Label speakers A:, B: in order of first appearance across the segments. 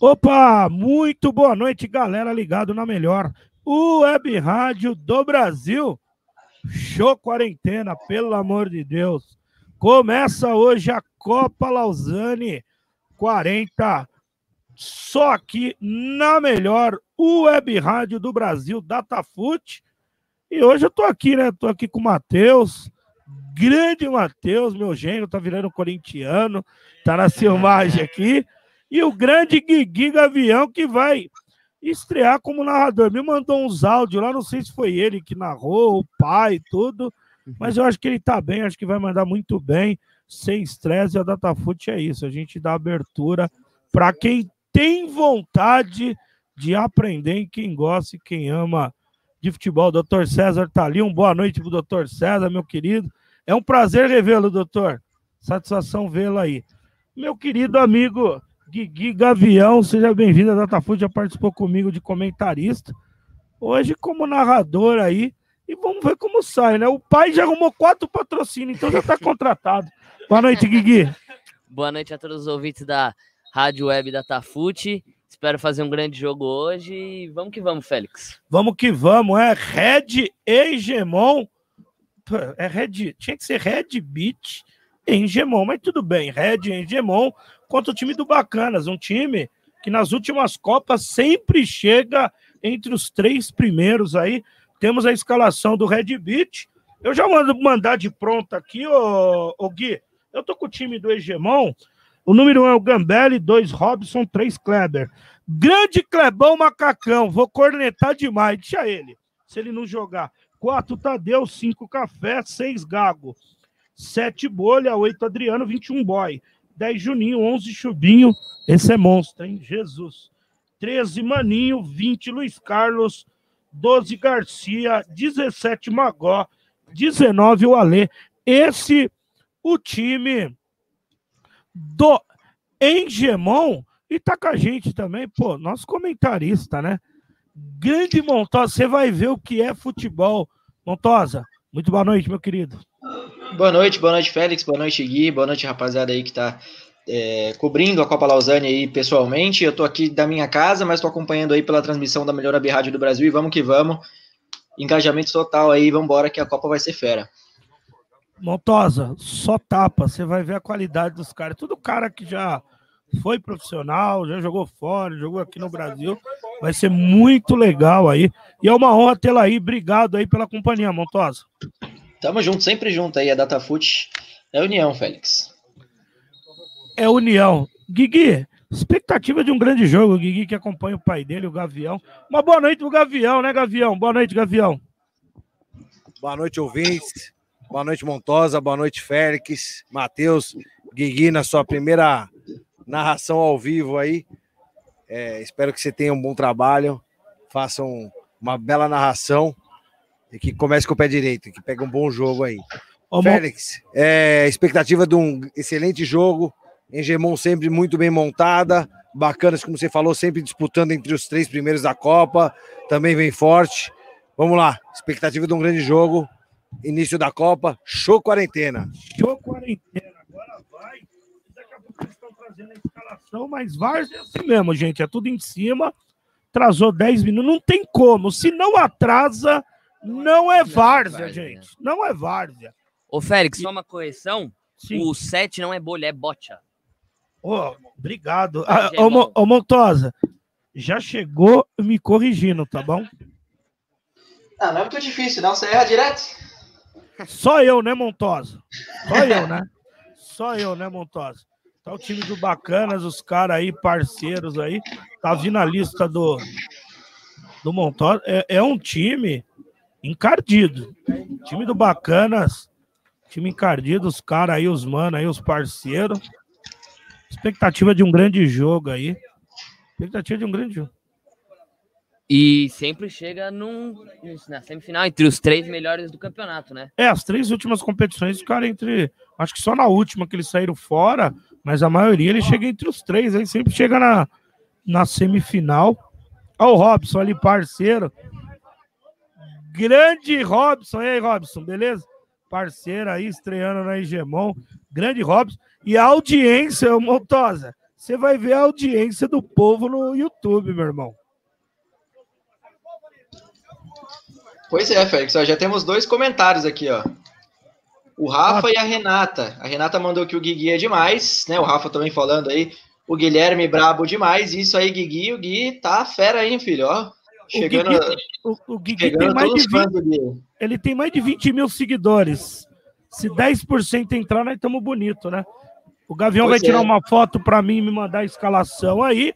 A: Opa, muito boa noite, galera ligado na melhor web rádio do Brasil. Show quarentena, pelo amor de Deus. Começa hoje a Copa Lausanne 40, só aqui na melhor web rádio do Brasil, Datafute. E hoje eu tô aqui, né? Tô aqui com o Matheus, grande Matheus, meu genro, tá virando corintiano, tá na filmagem aqui e o grande Guigui Gavião, que vai estrear como narrador. Me mandou uns áudios lá, não sei se foi ele que narrou, o pai, tudo, mas eu acho que ele tá bem, acho que vai mandar muito bem, sem estresse. E a Datafute é isso, a gente dá abertura para quem tem vontade de aprender, e quem gosta e quem ama de futebol. Doutor César tá ali, um boa noite pro doutor César, meu querido. É um prazer revê-lo, doutor. Satisfação vê-lo aí. Meu querido amigo Guigui Gavião, seja bem-vindo. A Datafood já participou comigo de comentarista. Hoje, como narrador aí. E vamos ver como sai, né? O pai já arrumou quatro patrocínios, então já está contratado. Boa noite, Guigui.
B: Boa noite a todos os ouvintes da Rádio Web Datafute. Espero fazer um grande jogo hoje e vamos que vamos, Félix.
A: Vamos que vamos, é Red Hegemon. É Red, tinha que ser Red Beat Hegemon, mas tudo bem. Red Hegemon contra o time do Bacanas, um time que nas últimas Copas sempre chega entre os três primeiros aí. Temos a escalação do Red Beat. Eu já mando mandar de pronto aqui, ô, ô Gui. Eu tô com o time do Hegemon. O número um é o Gambelli, dois Robson, três Kleber. Grande Clebão Macacão, vou cornetar demais, deixa ele. Se ele não jogar. Quatro Tadeu, cinco Café, seis Gago. Sete Bolha, oito Adriano, 21 Boy. 10 Juninho, 11 Chubinho, esse é monstro, hein? Jesus. 13 Maninho, 20 Luiz Carlos, 12 Garcia, 17 Magó, 19 o Alê. Esse o time do Engemon e tá com a gente também, pô, nosso comentarista, né? Grande Montosa, você vai ver o que é futebol. Montosa, muito boa noite, meu querido.
C: Boa noite, boa noite, Félix, boa noite, Gui, boa noite, rapaziada aí que tá é, cobrindo a Copa Lausanne aí pessoalmente. Eu tô aqui da minha casa, mas tô acompanhando aí pela transmissão da melhor Rádio do Brasil e vamos que vamos. Engajamento total aí, vamos que a Copa vai ser fera.
A: Montosa, só tapa, você vai ver a qualidade dos caras. Tudo cara que já foi profissional, já jogou fora, jogou aqui no Brasil. Vai ser muito legal aí. E é uma honra tê-la aí. Obrigado aí pela companhia, Montosa.
C: Tamo junto, sempre junto aí. A Datafute é união, Félix.
A: É união. Guigui, expectativa de um grande jogo. Guigui que acompanha o pai dele, o Gavião. Uma boa noite pro Gavião, né, Gavião? Boa noite, Gavião.
D: Boa noite, ouvintes. Boa noite, Montosa. Boa noite, Félix, Matheus, Guigui, na sua primeira narração ao vivo aí. É, espero que você tenha um bom trabalho, façam uma bela narração e que comece com o pé direito, que pegue um bom jogo aí. Ô, Félix, é, expectativa de um excelente jogo, Engemon sempre muito bem montada, bacanas, como você falou, sempre disputando entre os três primeiros da Copa, também vem forte. Vamos lá, expectativa de um grande jogo, início da Copa, show quarentena.
A: Show quarentena, agora vai. Daqui a pouco eles estão trazendo a escalação, mas Várzea é assim mesmo, gente, é tudo em cima. Atrasou 10 minutos, não tem como. Se não atrasa, não é várzea, gente. Não é várzea.
B: Ô, Félix, só uma correção. Sim. O 7 não é bolha, é bocha.
A: Ô, obrigado. Ah, ô, ô, Montosa, já chegou me corrigindo, tá bom?
C: Ah, não é muito difícil, não. Você erra direto.
A: Só eu, né, Montosa? Só eu, né? Só eu, né, Montosa? Tá o time do Bacanas, os caras aí, parceiros aí. Tá vindo a lista do, do Montosa. É, é um time encardido. Time do Bacanas, time encardido, os caras aí, os mano aí, os parceiros. Expectativa de um grande jogo aí. Expectativa de um grande jogo.
B: E sempre chega num, na semifinal entre os três melhores do campeonato, né?
A: É, as três últimas competições ficaram entre. Acho que só na última que eles saíram fora, mas a maioria ele chega entre os três, aí sempre chega na, na semifinal. Olha o Robson ali, parceiro. Grande Robson. E aí, Robson, beleza? Parceiro aí, estreando na Hegemon. Grande Robson. E a audiência, Montosa, você vai ver a audiência do povo no YouTube, meu irmão.
C: Pois é, Félix, ó, já temos dois comentários aqui, ó. O Rafa ah. e a Renata. A Renata mandou que o Guigui é demais, né? O Rafa também falando aí. O Guilherme brabo demais. Isso aí, Guigui. O Gui tá fera aí, filho, ó. Chegando,
A: o Guigui, o, o Guigui tem mais de 20, ele tem mais de 20 mil seguidores. Se 10% entrar, nós estamos bonito, né? O Gavião pois vai tirar é. uma foto para mim e me mandar a escalação aí.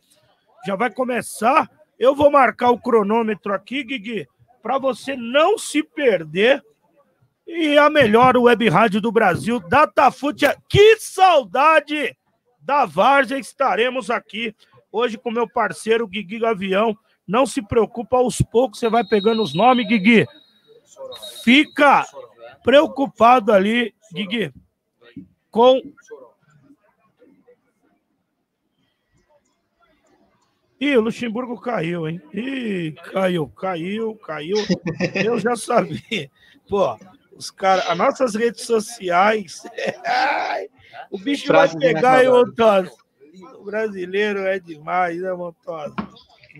A: Já vai começar. Eu vou marcar o cronômetro aqui, Guigui, para você não se perder. E a melhor web rádio do Brasil, Datafute. Que saudade da Várzea! Estaremos aqui hoje com meu parceiro Guigui Gavião. Não se preocupa, aos poucos você vai pegando os nomes, Guigui. Fica preocupado ali, Guigui, com Ih, o Luxemburgo caiu, hein? Ih, caiu, caiu, caiu. Eu já sabia. Pô, os caras, as nossas redes sociais. o bicho vai pegar, hein, Montosa? O brasileiro é demais, né, Montosa?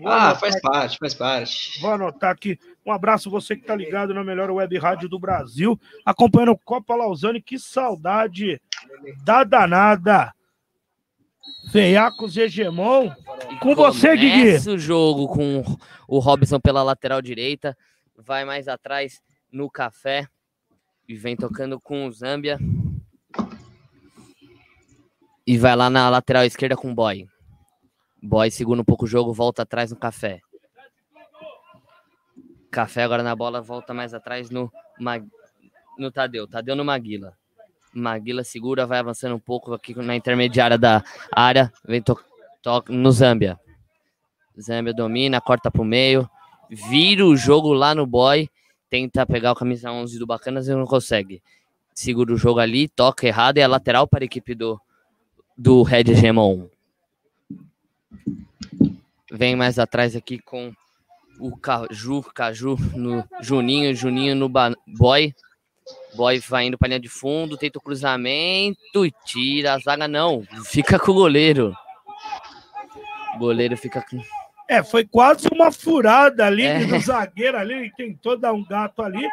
C: Ah, faz aqui. parte, faz parte.
A: Vou anotar aqui. Um abraço você que tá ligado na melhor web rádio do Brasil, acompanhando Copa Lausanne. Que saudade da danada. Veiacos Hegemon. Com você, Guigui.
B: Começa o jogo com o Robson pela lateral direita. Vai mais atrás no café. E vem tocando com o Zâmbia. E vai lá na lateral esquerda com o Boy. Boy segura um pouco o jogo, volta atrás no café. Café agora na bola, volta mais atrás no, no Tadeu. Tadeu no Maguila. Maguila segura, vai avançando um pouco aqui na intermediária da área. Vem to toca no Zâmbia. Zâmbia domina, corta pro meio. Vira o jogo lá no boy. Tenta pegar o camisa 11 do Bacanas e não consegue. Segura o jogo ali, toca errado e é lateral para a equipe do, do Red Gemon. Vem mais atrás aqui com o Caju, Caju no Juninho, Juninho no Boy. Boy vai indo para linha de fundo, tenta o cruzamento e tira. A zaga não, fica com o goleiro. O goleiro fica com.
A: É, foi quase uma furada ali é. do zagueiro ali, tentou dar um gato ali.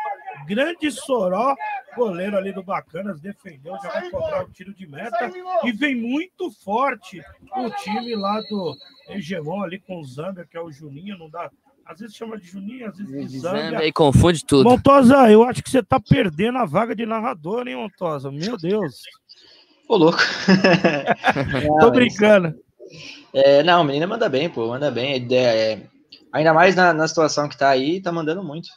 A: Grande Soró, goleiro ali do Bacanas, defendeu, já vai cobrar o tiro de meta. E vem muito forte o time lá do Hegemon ali com o Zambia, que é o Juninho, não dá às vezes chama de Juninho, às vezes de Zambia.
B: E confunde tudo.
A: Montosa, eu acho que você tá perdendo a vaga de narrador, hein, Montosa? Meu Deus.
C: Ô, louco.
A: Tô brincando.
C: É, não, a menina manda bem, pô, manda bem. É, é, ainda mais na, na situação que tá aí, tá mandando muito.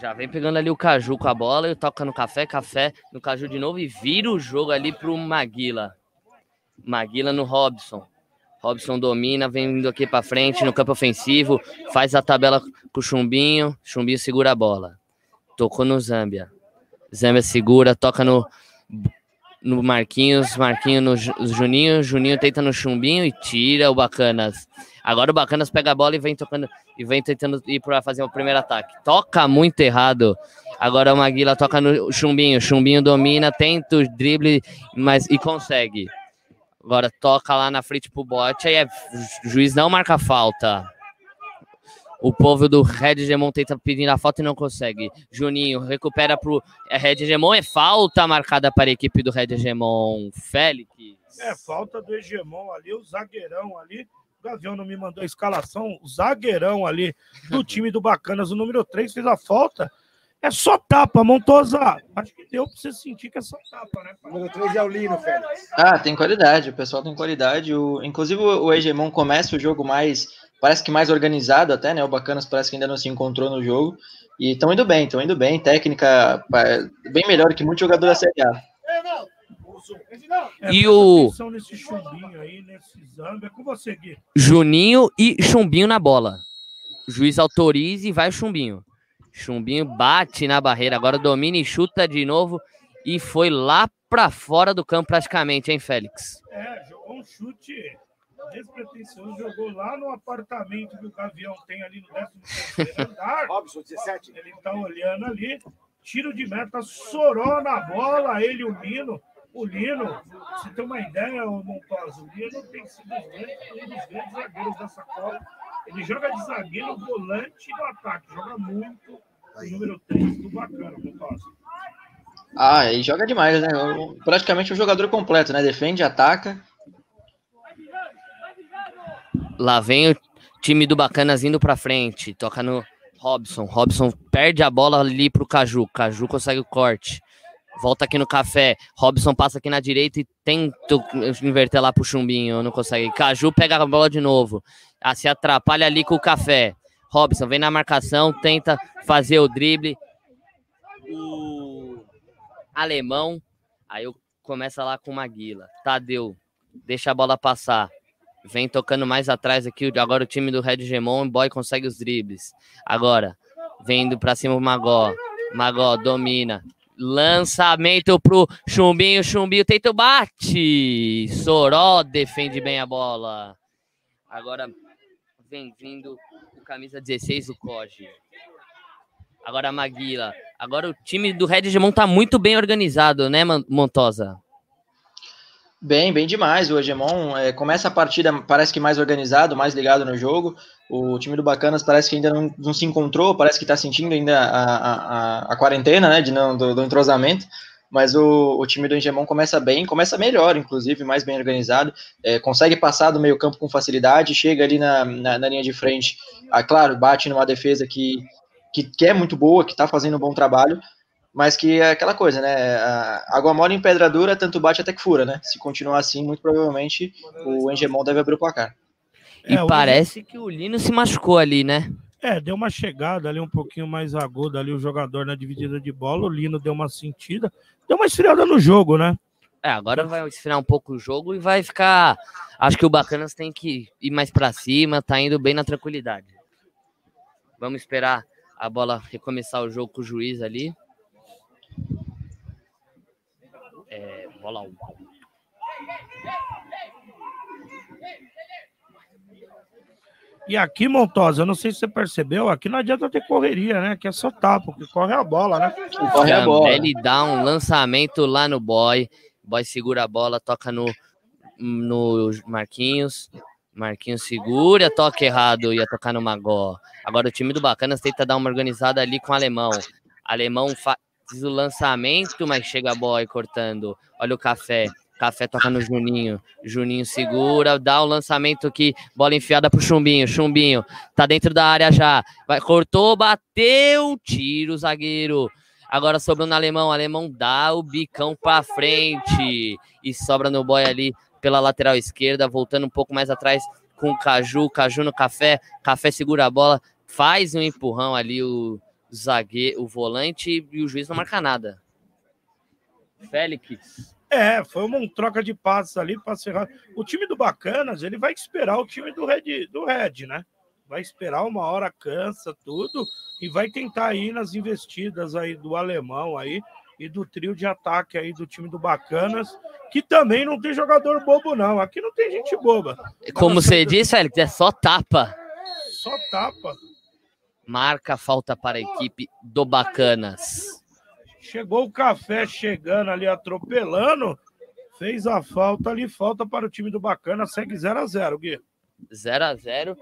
B: Já vem pegando ali o Caju com a bola e toca no café, café no Caju de novo e vira o jogo ali pro Maguila. Maguila no Robson. Robson domina, vem indo aqui para frente no campo ofensivo, faz a tabela com o Chumbinho, Chumbinho segura a bola. Tocou no Zâmbia. Zâmbia segura, toca no no Marquinhos, Marquinhos no Juninho, Juninho tenta no Chumbinho e tira o Bacanas. Agora o Bacanas pega a bola e vem tocando e vem tentando ir para fazer o primeiro ataque. Toca muito errado. Agora o Maguila toca no Chumbinho, Chumbinho domina, tenta o drible, mas e consegue. Agora toca lá na frente pro bote, aí é, o juiz não marca falta. O povo do Red Gemon tenta pedindo a falta e não consegue. Juninho recupera pro é, Red Gemon, é falta marcada para a equipe do Red Gemon. Félix.
A: É, falta do Hegemon ali, o zagueirão ali. O Gavião não me mandou a escalação. O zagueirão ali do time do Bacanas, o número 3, fez a falta. É só tapa, Montosa. Acho que deu para você sentir que é só tapa, né? O número 3
C: é o Lino, Félix. Ah, tem qualidade. O pessoal tem qualidade. O, inclusive, o Hegemon começa o jogo mais. Parece que mais organizado até, né? O Bacanas parece que ainda não se encontrou no jogo. E estão indo bem, estão indo bem. Técnica bem melhor que muito jogador da Série A.
B: É, e o. Aí, você, Juninho e Chumbinho na bola. O juiz autoriza e vai o Chumbinho. Chumbinho bate na barreira, agora domina e chuta de novo e foi lá para fora do campo praticamente, hein, Félix?
A: É, jogou um chute despretensioso, jogou lá no apartamento que o Gavião tem ali no 13 andar. Robson, 17. Ele tá olhando ali, tiro de meta, sorou na bola, ele o Mino. O Lino, você tem uma ideia, Montosa, o Lino tem sido um dos grandes zagueiros dessa Copa. Ele joga de zagueiro, volante e no ataque. Joga muito o número 3 do bacana, Montosa.
C: Ah, ele joga demais, né? Praticamente um jogador completo, né? Defende, ataca.
B: Lá vem o time do Bacanas indo pra frente. Toca no Robson. Robson perde a bola ali pro Caju. Caju consegue o corte. Volta aqui no café. Robson passa aqui na direita e tenta inverter lá pro Chumbinho. Não consegue. Caju pega a bola de novo. Ah, se atrapalha ali com o café. Robson vem na marcação, tenta fazer o drible. O alemão. Aí começa lá com o Maguila. Tadeu. Deixa a bola passar. Vem tocando mais atrás aqui. Agora o time do Red Gemon. Boy consegue os dribles. Agora. Vem indo pra cima o Magó. Magó domina. Lançamento pro Chumbinho, Chumbinho tenta o bate. Soró defende bem a bola. Agora vem vindo o camisa 16, o Koji. Agora a Maguila. Agora o time do Red Gemon tá muito bem organizado, né, Montosa?
C: Bem, bem demais. O Hegemon é, começa a partida, parece que mais organizado, mais ligado no jogo. O time do Bacanas parece que ainda não, não se encontrou, parece que está sentindo ainda a, a, a, quarentena, né, de não, do, do entrosamento. Mas o, o, time do Hegemon começa bem, começa melhor, inclusive, mais bem organizado. É, consegue passar do meio campo com facilidade, chega ali na, na, na linha de frente. Ah, claro, bate numa defesa que, que, que é muito boa, que está fazendo um bom trabalho mas que é aquela coisa, né? A água mole em pedra dura, tanto bate até que fura, né? Se continuar assim, muito provavelmente o Engemon deve abrir o placar.
B: E é, parece o... que o Lino se machucou ali, né?
A: É, deu uma chegada ali um pouquinho mais aguda ali o jogador na dividida de bola, o Lino deu uma sentida, deu uma esfriada no jogo, né?
B: É, agora vai esfriar um pouco o jogo e vai ficar. Acho que o Bacanas tem que ir mais para cima, tá indo bem na tranquilidade. Vamos esperar a bola recomeçar o jogo com o juiz ali. É, bola 1.
A: E aqui, Montosa, eu não sei se você percebeu, aqui não adianta ter correria, né? Aqui é só tapa, porque corre a bola, né?
B: Corre a bola. Ele dá um lançamento lá no boy. Boy segura a bola, toca no, no Marquinhos. Marquinhos segura, toca errado, ia tocar no Magó. Agora o time do Bacanas tenta dar uma organizada ali com o Alemão. Alemão Fiz o lançamento, mas chega a boy cortando. Olha o café. Café toca no Juninho. Juninho segura, dá o lançamento aqui. Bola enfiada pro Chumbinho. Chumbinho tá dentro da área já. Vai, cortou, bateu. Tiro zagueiro. Agora sobrou no alemão. Alemão dá o bicão pra frente. E sobra no boy ali pela lateral esquerda. Voltando um pouco mais atrás com o Caju. Caju no café. Café segura a bola. Faz um empurrão ali o zagueiro, o volante e o juiz não marca nada. Félix.
A: É, foi uma troca de passes ali para cerrar. O time do Bacanas, ele vai esperar o time do Red, do Red, né? Vai esperar uma hora, cansa tudo e vai tentar ir nas investidas aí do alemão aí e do trio de ataque aí do time do Bacanas, que também não tem jogador bobo não. Aqui não tem gente boba.
B: Como você disse, Félix, é só tapa.
A: Só tapa.
B: Marca falta para a equipe do Bacanas.
A: Chegou o café chegando ali, atropelando. Fez a falta ali, falta para o time do Bacana, segue 0 a 0 Gui.
B: 0 a 0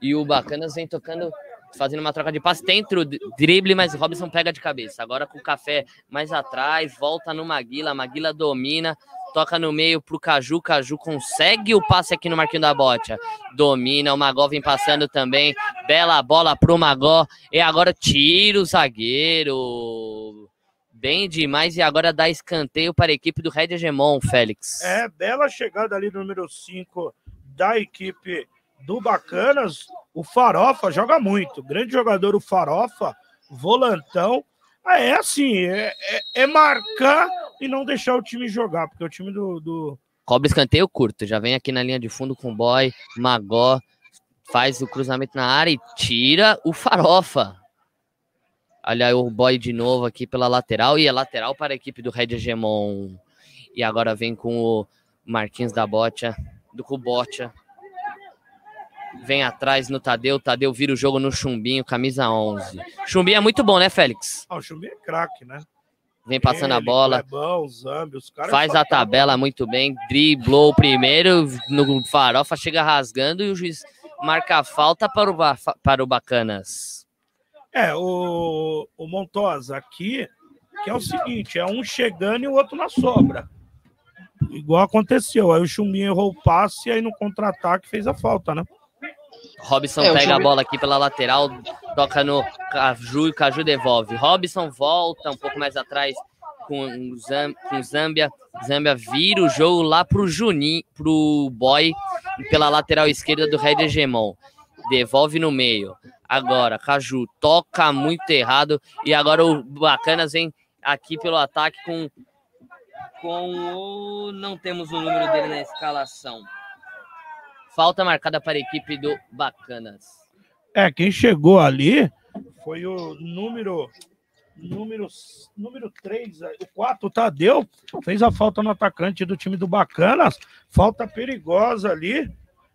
B: E o Bacanas vem tocando, fazendo uma troca de passe. Tenta o drible, mas o Robson pega de cabeça. Agora com o café mais atrás, volta no Maguila. Maguila domina, toca no meio pro Caju, Caju consegue o passe aqui no Marquinho da Botia, domina, o Magó vem passando também, bela bola pro Magó, e agora tira o zagueiro, bem demais, e agora dá escanteio para a equipe do Red Hegemon, Félix.
A: É, bela chegada ali no número 5 da equipe do Bacanas, o Farofa joga muito, grande jogador o Farofa, volantão, ah, é assim, é, é, é marcar e não deixar o time jogar, porque o time do, do.
B: Cobra escanteio curto, já vem aqui na linha de fundo com o boy, Magó, faz o cruzamento na área e tira o farofa. Olha o boy de novo aqui pela lateral e é lateral para a equipe do Red Hegemon. E agora vem com o Marquinhos da Botia, do Cubotia. Vem atrás no Tadeu, Tadeu vira o jogo no Chumbinho, camisa 11. Chumbinho é muito bom, né, Félix?
A: Ah, o Chumbinho é craque, né?
B: Vem passando a
A: Ele,
B: bola,
A: Clebão, Zambi, os caras
B: faz a tabela muito bem, driblou o primeiro no farofa, chega rasgando e o juiz marca a falta para o, para o Bacanas.
A: É, o, o Montosa aqui, que é o seguinte, é um chegando e o outro na sobra. Igual aconteceu. Aí o Chumbinho errou o passe e aí no contra-ataque fez a falta, né?
B: Robson
C: É,
B: pega a
C: Chumbi-
B: bola aqui pela lateral, toca no Caju Caju devolve. Robson volta um pouco mais atrás com o. Zâmbia vira o jogo lá pro Juninho, pro Boy, pela lateral esquerda do Red Hegemon. Devolve no meio. Agora, Caju toca muito errado. E agora o Bacanas vem aqui pelo ataque com. Com o. Não temos o número dele na escalação. Falta marcada para a equipe do Bacanas.
A: É, quem chegou ali foi o número número número 3, o 4, o Tadeu, fez a falta no atacante do time do Bacanas, falta perigosa ali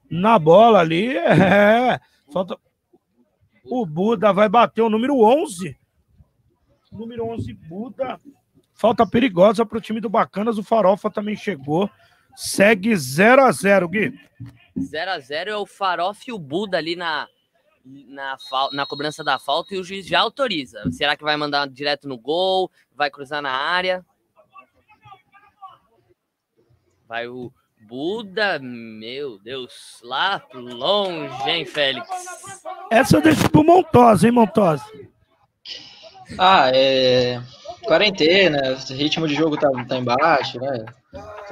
A: na bola ali, é, falta o Buda vai bater o número 11. Número 11 Buda. Falta perigosa para o time do Bacanas, o Farofa também chegou. Segue 0 a 0, Gui.
B: 0 a 0 é o Farofa e o Buda ali na, na, na cobrança da falta e o juiz já autoriza. Será que vai mandar direto no gol? Vai cruzar na área? Vai o Buda, meu Deus, lá longe, hein, Félix?
A: Essa eu deixo pro Montosa, hein, Montosa?
C: Ah, é. Quarentena, o ritmo de jogo tá, tá embaixo, né?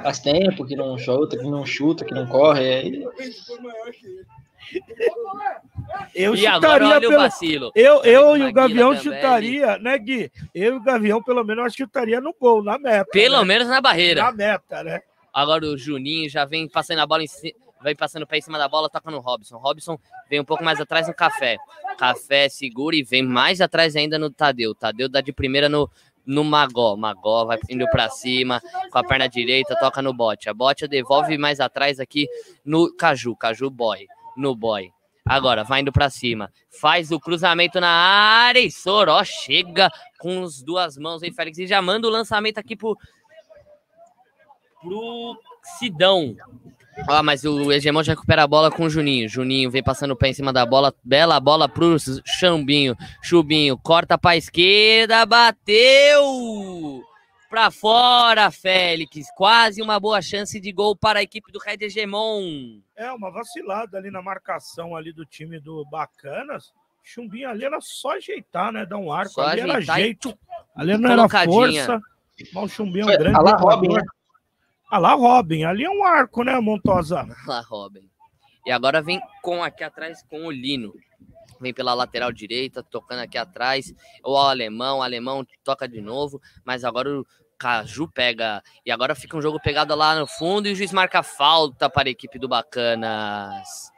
C: Faz tempo que não chuta, que não chuta, que não corre. aí-
A: Eu
B: E agora
A: chutaria
B: olha o
A: pelo...
B: vacilo.
A: Eu, eu e o Gavião
B: também.
A: chutaria, né, Gui? Eu e o Gavião, pelo menos, eu chutaria no gol, na meta.
B: Pelo
A: né?
B: menos na barreira.
A: Na meta, né?
B: Agora o Juninho já vem passando a bola em cima, vem passando o pé em cima da bola, toca no Robson. Robson vem um pouco mais atrás no Café. Café segura e vem mais atrás ainda no Tadeu. Tadeu dá de primeira no, no Magó. Magó vai indo pra cima com a perna direita, toca no bote. A bote devolve mais atrás aqui no Caju. Caju boy. No boy. Agora vai indo pra cima. Faz o cruzamento na área e Soró chega com as duas mãos aí, Félix. E já manda o lançamento aqui pro, pro Sidão. Ó, mas o Hegemon já recupera a bola com o Juninho. Juninho vem passando o pé em cima da bola. Bela bola pro Chambinho. Chubinho corta pra esquerda. Bateu! Pra fora, Félix. Quase uma boa chance de gol para a equipe do Red Hegemon.
A: É, uma vacilada ali na marcação ali do time do Bacanas. Chumbinho ali era só ajeitar, né? Dar um arco.
B: Só
A: ali era
B: e
A: jeito. Ali não era força. Mas o Chumbinho é um grande
C: a lá
A: jogador.
C: Robin, né?
A: Ah lá, Robin. Ali é um arco, né, Montosa?
B: lá, Robin. E agora vem com aqui atrás com o Lino. Vem pela lateral direita, tocando aqui atrás. O alemão, o alemão toca de novo, mas agora o Caju pega. E agora fica um jogo pegado lá no fundo e o juiz marca falta para a equipe do Bacanas.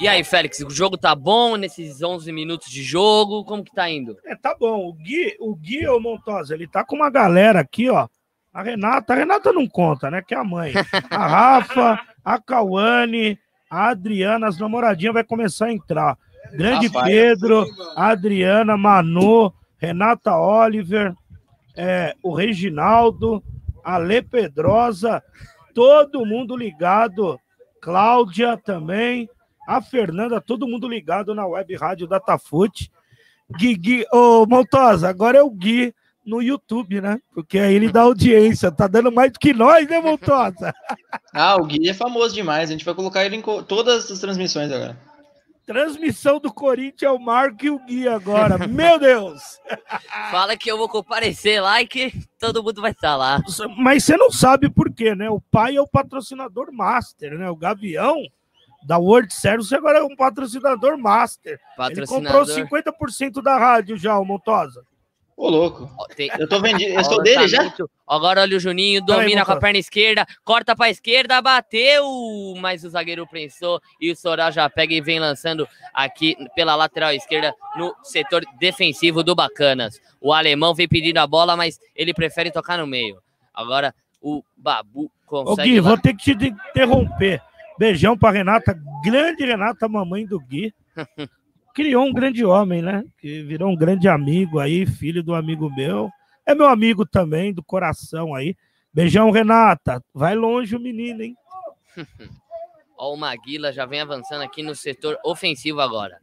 B: E aí, Félix, o jogo tá bom nesses 11 minutos de jogo? Como que tá indo?
A: É, tá bom. O Gui, o Gui, ô Montosa, ele tá com uma galera aqui, ó. A Renata, a Renata não conta, né? Que é a mãe. A Rafa, a Cauane, a Adriana, as namoradinhas vai começar a entrar. Grande
C: Rapaz.
A: Pedro, a Adriana, Manu, Renata Oliver, é, o Reginaldo, a Lê Pedrosa, todo mundo ligado. Cláudia também, a Fernanda, todo mundo ligado na web rádio Datafute. Gui, Gui, ô Montosa, agora é o Gui no YouTube, né? Porque aí ele dá audiência, tá dando mais do que nós, né, Montosa?
C: Ah, o Gui é famoso demais. A gente vai colocar ele em todas as transmissões agora.
A: Transmissão do Corinthians é o Marco e o Gui agora. Meu Deus!
B: Fala que eu vou comparecer lá e que todo mundo vai estar lá.
A: Mas você não sabe por quê, né? O pai é o patrocinador master, né? O Gavião da World Service agora é um patrocinador master. Ele comprou
B: Patrocinador.
A: 50% da rádio já, o Montosa.
C: Ô, louco.
B: Tem-
C: Eu tô vendido. Eu sou dele já?
B: lançamento. Agora olha o Juninho, domina com a perna esquerda, corta pra esquerda, bateu, mas o zagueiro prensou e o Sorá já pega e vem lançando aqui pela lateral esquerda no setor defensivo do Bacanas. O alemão vem pedindo a bola, mas ele prefere tocar no meio. Agora o Babu
A: Ô,
B: consegue.
A: Gui,
B: lá-
A: vou ter que te interromper. Beijão pra Renata, grande Renata, mamãe do Gui. Criou um grande homem, né? Que virou um grande amigo aí, filho do amigo meu. É meu amigo também, do coração aí. Beijão, Renata. Vai longe o menino, hein?
B: Ó, o Maguila já vem avançando aqui no setor ofensivo agora.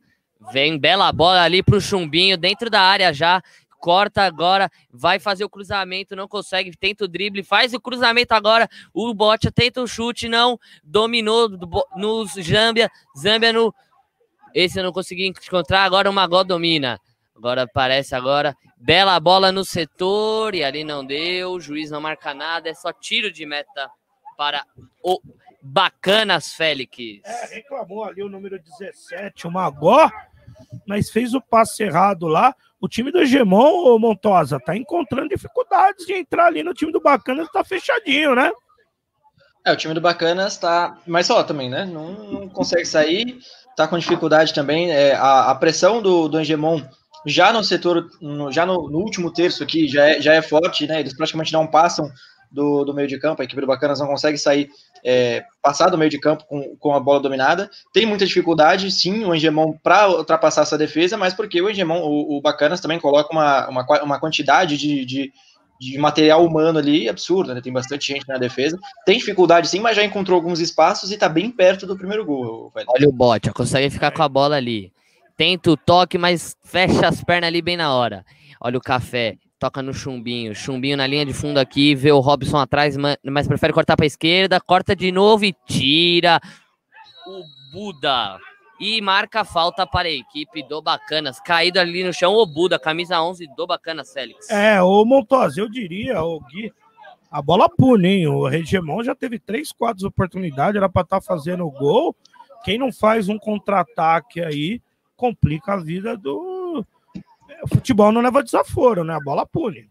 B: Vem bela bola ali pro Chumbinho, dentro da área já. Corta agora, vai fazer o cruzamento, não consegue, tenta o drible, faz o cruzamento agora. O Botia tenta o chute, não dominou no Zâmbia. Zâmbia no. Esse eu não consegui encontrar, agora o Magó domina. Agora aparece agora. Bela bola no setor e ali não deu. O juiz não marca nada, é só tiro de meta para o Bacanas Félix.
A: É, reclamou ali o número 17, o Magó, mas fez o passe errado lá. O time do Hegemon, Montosa, tá encontrando dificuldades de entrar ali no time do Bacanas, tá fechadinho, né?
C: É, o time do Bacanas tá. Mas só também, né? Não, não consegue sair, tá com dificuldade também. É, a, a pressão do, do Hegemon já no setor, no, já no, no, último terço aqui, já é, já é forte, né? Eles praticamente não passam do, do meio de campo, a equipe do Bacanas não consegue sair, é, passar do meio de campo com, com a bola dominada. Tem muita dificuldade, sim, o Engemon para ultrapassar essa defesa, mas porque o Engemon, o, o Bacanas também coloca uma, uma, uma quantidade de, de, de material humano ali absurda, né? Tem bastante gente na defesa. Tem dificuldade sim, mas já encontrou alguns espaços e tá bem perto do primeiro gol.
B: Velho. Olha o bote, consegue ficar com a bola ali. Tenta o toque, mas fecha as pernas ali bem na hora. Olha o café toca no chumbinho. Chumbinho na linha de fundo aqui, vê o Robson atrás, mas prefere cortar para a esquerda, corta de novo e tira o Buda. E marca a falta para a equipe do Bacanas. Caído ali no chão, o Buda, camisa 11 do Bacanas, Félix.
A: É, o Montosa, eu diria, o Gui, a bola pune, hein? O Regemon já teve três, quatro oportunidades, era para estar tá fazendo o gol. Quem não faz um contra-ataque aí, complica a vida do, o futebol não leva desaforo, né? A bola pune.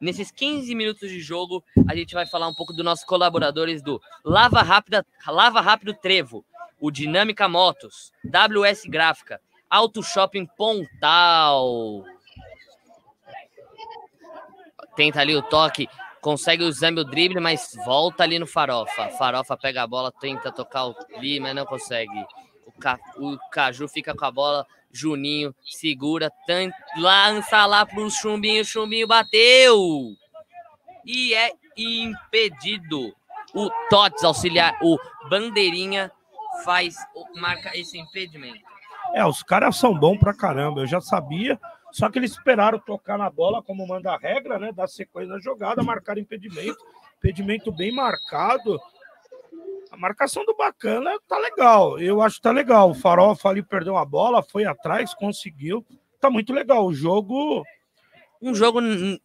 B: Nesses 15 minutos de jogo, a gente vai falar um pouco dos nossos colaboradores do Lava Rápida, Lava Rápido Trevo, o Dinâmica Motos, WS Gráfica, Auto Shopping Pontal. Tenta ali o toque, consegue usar o drible, mas volta ali no Farofa. Farofa pega a bola, tenta tocar o ali, mas não consegue. O, Ca... o Caju fica com a bola, Juninho segura, lança lá pro Chumbinho, Chumbinho bateu! E é impedido. O Tots auxiliar, o Bandeirinha faz, marca esse impedimento.
A: É, os caras são bons pra caramba, eu já sabia, só que eles esperaram tocar na bola, como manda a regra, né? Dar sequência na jogada, marcar impedimento, impedimento bem marcado a marcação do Bacana tá legal. Eu acho que tá legal. O Farofa ali perdeu a bola, foi atrás, conseguiu. Tá muito legal. O jogo.
B: Um jogo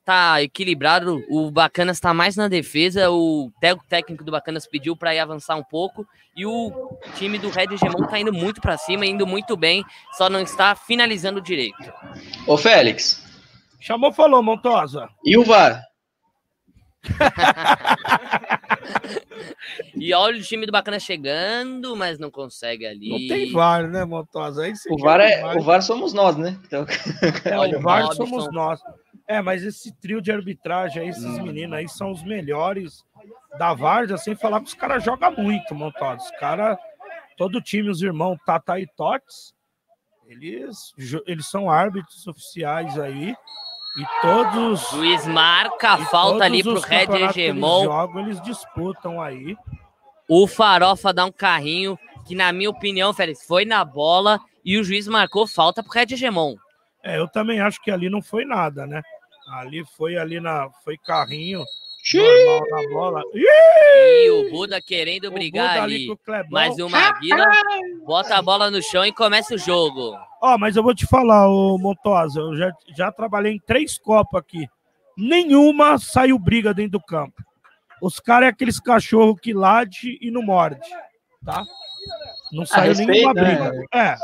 B: tá equilibrado. O Bacanas tá mais na defesa. O técnico do Bacanas pediu para ir avançar um pouco. E o time do Red Gemon tá indo muito para cima, indo muito bem. Só não está finalizando direito.
C: Ô, Félix.
A: Chamou, falou, Montosa.
C: E o VAR?
B: e olha o time do Bacana chegando, mas não consegue ali.
A: Não tem VAR, né, Montosa? Aí
C: o, VAR é, o VAR somos nós, né? Então...
A: É, o VAR somos nós. É, mas esse trio de arbitragem aí, esses meninos aí são os melhores da Várzea, sem falar que os caras jogam muito, Montosa. Os caras, todo time, os irmãos Tata e Tots, eles, eles são árbitros oficiais aí. E todos.
B: O juiz marca a falta ali pro Red Hegemon.
A: Eles jogam, eles disputam aí.
B: O Farofa dá um carrinho que, na minha opinião, Félix, foi na bola e o juiz marcou falta pro Red Hegemon.
A: É, eu também acho que ali não foi nada, né? Ali foi ali na. Foi carrinho normal na bola.
B: E o Buda querendo brigar Buda ali. ali mas o Maguila bota a bola no chão e começa o jogo.
A: Ó, oh, mas eu vou te falar, ô Montosa, eu já, já trabalhei em três copas aqui. Nenhuma saiu briga dentro do campo. Os caras é aqueles cachorros que lade e não morde, tá? Não saiu respeito, nenhuma briga. Né? É.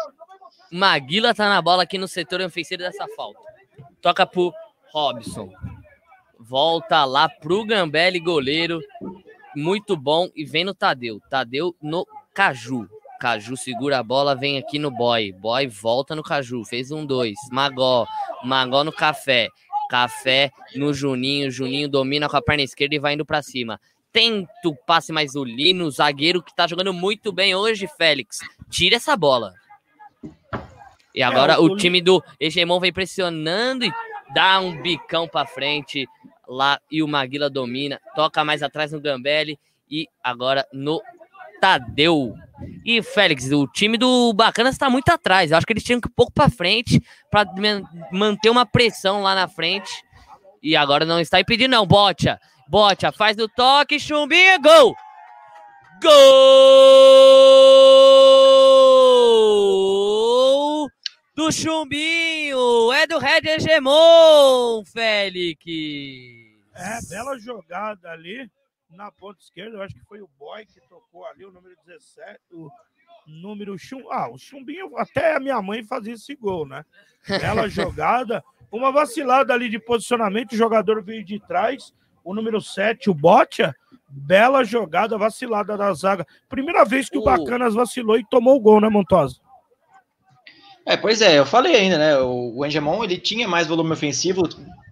B: Maguila tá na bola aqui no setor ofensivo dessa falta. Toca pro Robson. Volta lá pro Gambelli, goleiro. Muito bom. E vem no Tadeu. Tadeu no Caju. Caju segura a bola, vem aqui no Boy. Boy volta no Caju. Fez um dois. Magó. Magó no Café. Café no Juninho. Juninho domina com a perna esquerda e vai indo para cima. Tenta o passe mais o Lino, zagueiro que tá jogando muito bem hoje, Félix. Tira essa bola. E agora é, o, o time do Hegemon vem pressionando e dá um bicão para frente lá e o Maguila domina, toca mais atrás no Gambelli e agora no Tadeu. E Félix, o time do Bacanas está muito atrás. Eu acho que eles tinham que ir um pouco para frente para manter uma pressão lá na frente. E agora não está impedindo, não. Botia, Botia faz o toque, chumbinho, gol! Gol do chumbinho! É do Red Hegemon, Félix!
A: É, bela jogada ali na ponta esquerda. Eu acho que foi o Boy que tocou ali, o número 17, o número chum... Ah, o chumbinho, até a minha mãe fazia esse gol, né? Bela jogada, uma vacilada ali de posicionamento, o jogador veio de trás, o número 7, o Botia, bela jogada, vacilada da zaga. Primeira vez que o Bacanas vacilou e tomou o gol, né, Montosa?
C: É, pois é, eu falei ainda, né? O, o Engemon ele tinha mais volume ofensivo,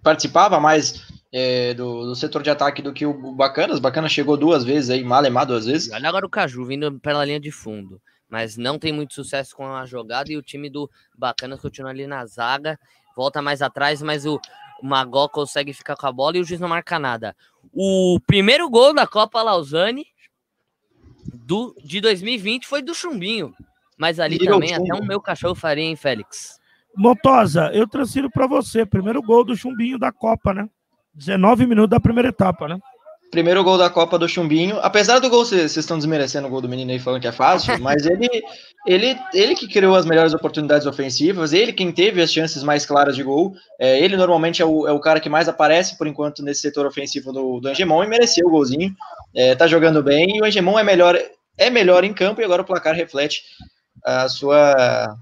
C: participava mais é, do, do, setor de ataque do que o Bacanas. O Bacanas chegou duas vezes aí, Malemar duas vezes.
B: Olha agora o Caju vindo pela linha de fundo. Mas não tem muito sucesso com a jogada e o time do Bacanas continua ali na zaga. Volta mais atrás, mas o Magó consegue ficar com a bola e o juiz não marca nada. O primeiro gol da Copa Lausanne do, de 2020 foi do Chumbinho. Mas ali e também, até o meu cachorro faria, hein, Félix?
A: Motosa, eu transfiro para você. Primeiro gol do Chumbinho da Copa, né? 19 minutos da primeira etapa, né?
C: Primeiro gol da Copa do Chumbinho. Apesar do gol, vocês estão desmerecendo o gol do menino aí falando que é fácil, mas ele, ele, ele que criou as melhores oportunidades ofensivas, ele quem teve as chances mais claras de gol. É, ele normalmente é o, é o cara que mais aparece por enquanto nesse setor ofensivo do, do Angemon e mereceu o golzinho. É, tá jogando bem e o Angemon é melhor, é melhor em campo e agora o placar reflete a sua,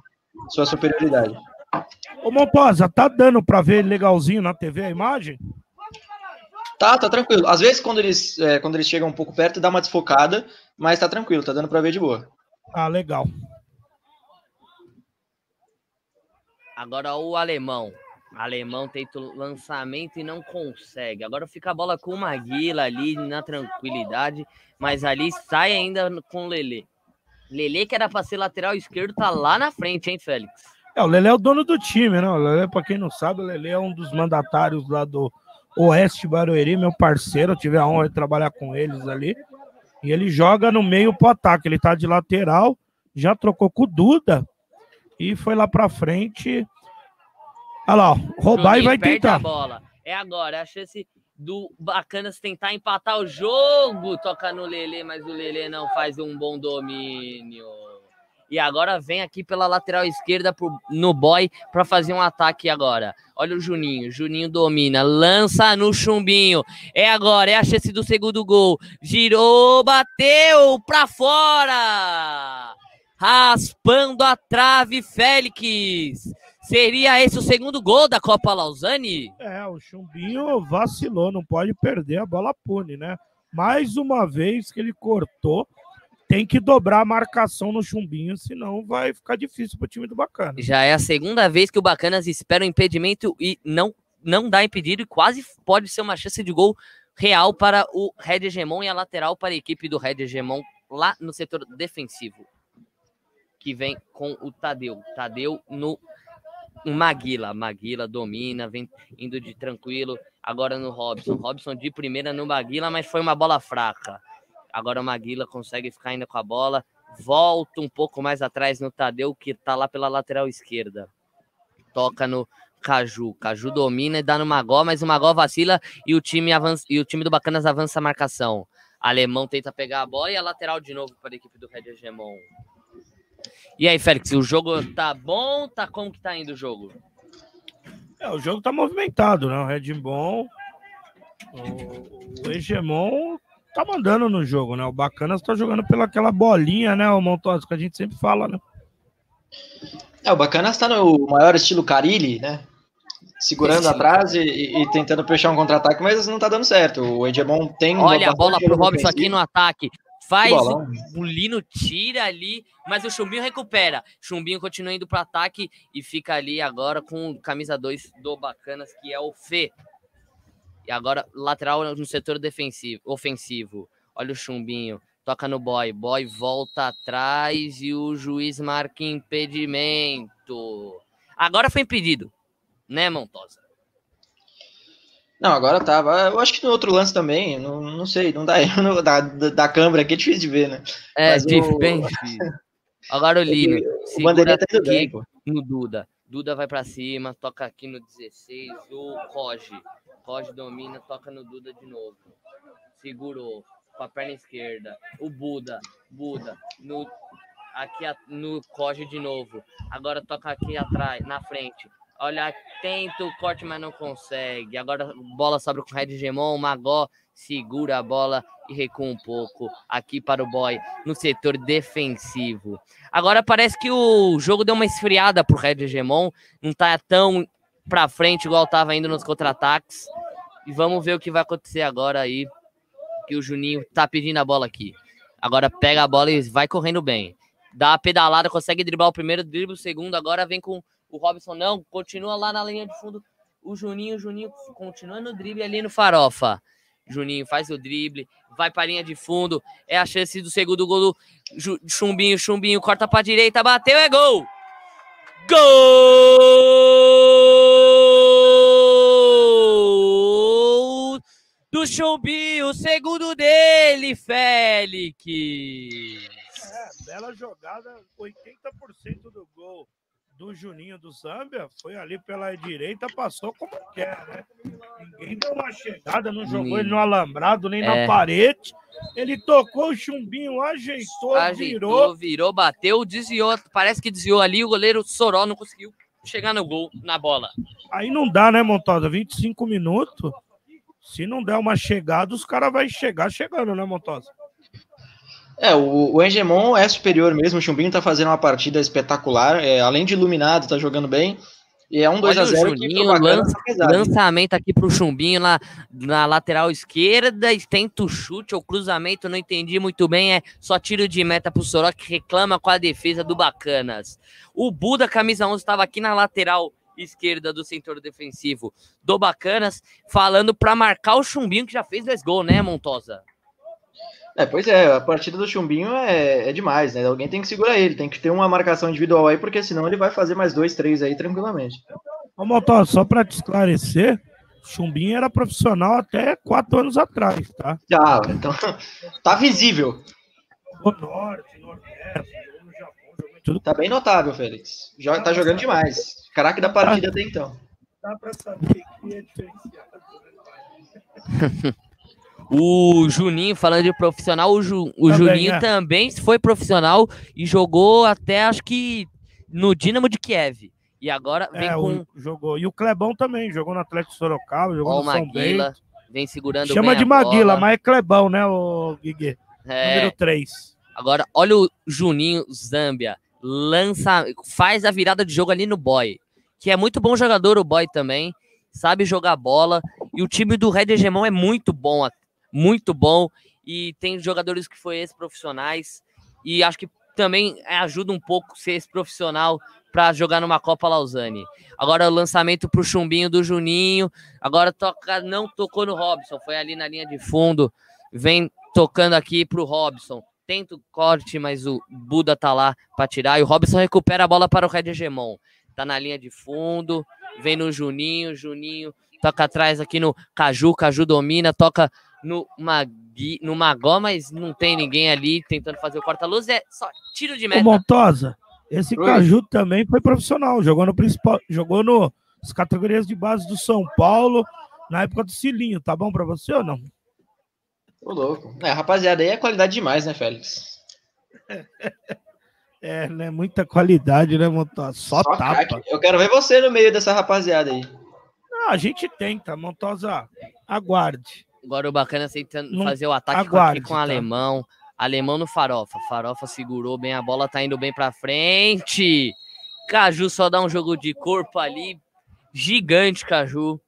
C: sua superioridade.
A: Ô Montosa, tá dando para ver legalzinho na TV a imagem?
C: Tá, tá tranquilo. Às vezes, quando eles, é, quando eles chegam um pouco perto, dá uma desfocada, mas tá tranquilo, tá dando pra ver de boa.
A: Ah, legal.
B: Agora o alemão. Alemão tenta o lançamento e não consegue. Agora fica a bola com o Maguila ali na tranquilidade, mas ali sai ainda com o Lele. Lele, que era pra ser lateral esquerdo, tá lá na frente, hein, Félix?
A: É, o Lele é o dono do time, né? O Lele, pra quem não sabe, o Lele é um dos mandatários lá do, Oeste Barueri, meu parceiro, eu tive a honra de trabalhar com eles ali. E ele joga no meio pro ataque, ele tá de lateral, já trocou com o Duda e foi lá pra frente. Olha lá, roubar e vai tentar.
B: É agora, é a chance do Bacanas tentar empatar o jogo. Toca no Lele, mas o Lele não faz um bom domínio. E agora vem aqui pela lateral esquerda pro, no boy para fazer um ataque agora. Olha o Juninho, Juninho domina, lança no chumbinho. É agora, é a chance do segundo gol. Girou, bateu para fora. Raspando a trave, Félix. Seria esse o segundo gol da Copa Lausanne?
A: É, o Chumbinho vacilou, não pode perder a bola pune, né? Mais uma vez que ele cortou tem que dobrar a marcação no chumbinho, senão vai ficar difícil para o time do Bacana.
B: Já é a segunda vez que o Bacanas espera o um impedimento e não, não dá impedido, e quase pode ser uma chance de gol real para o Red Hegemon e a lateral para a equipe do Red Hegemon lá no setor defensivo. Que vem com o Tadeu. Tadeu no Maguila. Maguila domina, vem indo de tranquilo. Agora no Robson. Robson de primeira no Maguila, mas foi uma bola fraca. Agora o Maguila consegue ficar ainda com a bola. Volta um pouco mais atrás no Tadeu, que tá lá pela lateral esquerda. Toca no Caju. Caju domina e dá no Magó, mas o Magó vacila e o time, avança, e o time do Bacanas avança a marcação. Alemão tenta pegar a bola e a lateral de novo para a equipe do Red Hegemon. E aí, Félix, o jogo tá bom? Tá como que tá indo o jogo?
A: É, o jogo tá movimentado, né? O Red Bom, o, o Hegemon tá mandando no jogo, né? O Bacanas tá jogando pela aquela bolinha, né, o Montosa, que a gente sempre fala, né?
C: É, o Bacanas tá no maior estilo Carilli, né? Segurando atrás e, e, tentando fechar um contra-ataque, mas não tá dando certo. O Edgemon tem.
B: Olha a bola pro Robson aqui no ataque. Faz o, o Lino tira ali, mas o Chumbinho recupera. Chumbinho continua indo pro ataque e fica ali agora com camisa 2 do Bacanas, que é o Fê. E agora, lateral no setor defensivo, ofensivo. Olha o chumbinho. Toca no boy. Boy volta atrás e o juiz marca impedimento. Agora foi impedido, né, Montosa?
C: Não, agora tava. Eu acho que no outro lance também, não, não sei, não dá no, da, da câmera aqui é difícil de ver, né?
B: É, o... bem difícil. Agora o Lino,
C: o bandeirinha tá indo bem, pô.
B: no Duda. Duda vai para cima, toca aqui no 16, o Roge. Roge domina, toca no Duda de novo. Segurou com a perna esquerda. O Buda, Buda, no aqui no Roge de novo. Agora toca aqui atrás, na frente. Olha, tenta o corte, mas não consegue. Agora bola sobra com o Red Gemon, Magó segura a bola e recua um pouco aqui para o boy no setor defensivo. Agora parece que o jogo deu uma esfriada pro Red Gemon, não tá tão para frente igual tava indo nos contra-ataques. E vamos ver o que vai acontecer agora aí, que o Juninho tá pedindo a bola aqui. Agora pega a bola e vai correndo bem. Dá a pedalada, consegue driblar o primeiro, dribla o segundo, agora vem com o Robson não, continua lá na linha de fundo. O Juninho, o Juninho continua no drible ali no farofa. Juninho faz o drible, vai para a linha de fundo. É a chance do segundo gol do Chumbinho. Chumbinho corta para a direita, bateu, é gol! Gol do Chumbinho, segundo dele, Félix.
A: É, bela jogada, 80% do gol do Juninho do Zâmbia foi ali pela direita, passou como quer, né? Ninguém deu uma chegada, não jogou ele no alambrado, nem é. na parede. Ele tocou o chumbinho, ajeitou, ajeitou, virou.
B: Virou, bateu, desviou. Parece que desviou ali. O goleiro Soró não conseguiu chegar no gol, na bola.
A: Aí não dá, né, Montosa? 25 minutos. Se não der uma chegada, os caras vão chegar chegando, né, Montosa?
C: É, o, o Engemon é superior mesmo, o Chumbinho tá fazendo uma partida espetacular, é, além de iluminado, tá jogando bem. E é um 2x0
B: que lança, lançamento aqui pro Chumbinho na, na lateral esquerda, tenta o chute ou cruzamento, não entendi muito bem, é só tiro de meta pro Soró que reclama com a defesa do Bacanas. O Buda, camisa 11, estava aqui na lateral esquerda do setor defensivo do Bacanas, falando para marcar o Chumbinho que já fez dois gols, né, Montosa?
C: É, pois é, a partida do Chumbinho é, é demais, né? Alguém tem que segurar ele, tem que ter uma marcação individual aí, porque senão ele vai fazer mais dois, três aí tranquilamente.
A: Ô, Motó, só para te esclarecer, Chumbinho era profissional até quatro anos atrás, tá?
C: Já, então tá visível.
A: No norte, nordeste, no Japão, tudo.
C: Tá bem notável, Félix. Já tá jogando demais. Caraca da partida até então.
A: Dá pra saber que é diferenciado.
B: O Juninho, falando de profissional, o, Ju, o também, Juninho é. também foi profissional e jogou até, acho que, no Dinamo de Kiev. E agora vem é, com...
A: jogou. E o Clebão também, jogou no Atlético Sorocaba, jogou Ó, no São Bento.
B: Vem segurando
A: Chama de Maguila, mas é Clebão, né, o Guigui? É. Número 3.
B: Agora, olha o Juninho Zambia. Lança, faz a virada de jogo ali no Boy. Que é muito bom jogador, o Boy também. Sabe jogar bola. E o time do Red Hegemon é muito bom muito bom. E tem jogadores que foi ex-profissionais. E acho que também ajuda um pouco ser ex-profissional para jogar numa Copa Lausanne. Agora o lançamento para o chumbinho do Juninho, agora toca, não tocou no Robson, foi ali na linha de fundo, vem tocando aqui para o Robson. Tenta o corte, mas o Buda tá lá para tirar. E o Robson recupera a bola para o Red Hegemon. Tá na linha de fundo, vem no Juninho, Juninho toca atrás aqui no Caju, Caju domina, toca no, Magui, no Magó, mas não tem ninguém ali tentando fazer o corta-luz. É só tiro de meta.
A: Ô, Montosa, esse Oi. Caju também foi profissional. Jogou no principal, jogou no, nas categorias de base do São Paulo na época do Cilinho. Tá bom para você ou não?
C: Ô, louco. É, rapaziada, aí é qualidade demais, né, Félix?
A: é, né? Muita qualidade, né, Montosa? Só, Só tapa. Crack.
C: Eu quero ver você no meio dessa rapaziada aí.
A: Ah, a gente tenta, Montosa. Aguarde.
B: Agora o bacana é não, fazer o ataque aguarde, com o tá? alemão. Alemão no farofa. Farofa segurou bem, a bola tá indo bem pra frente. Caju só dá um jogo de corpo ali. Gigante, Caju.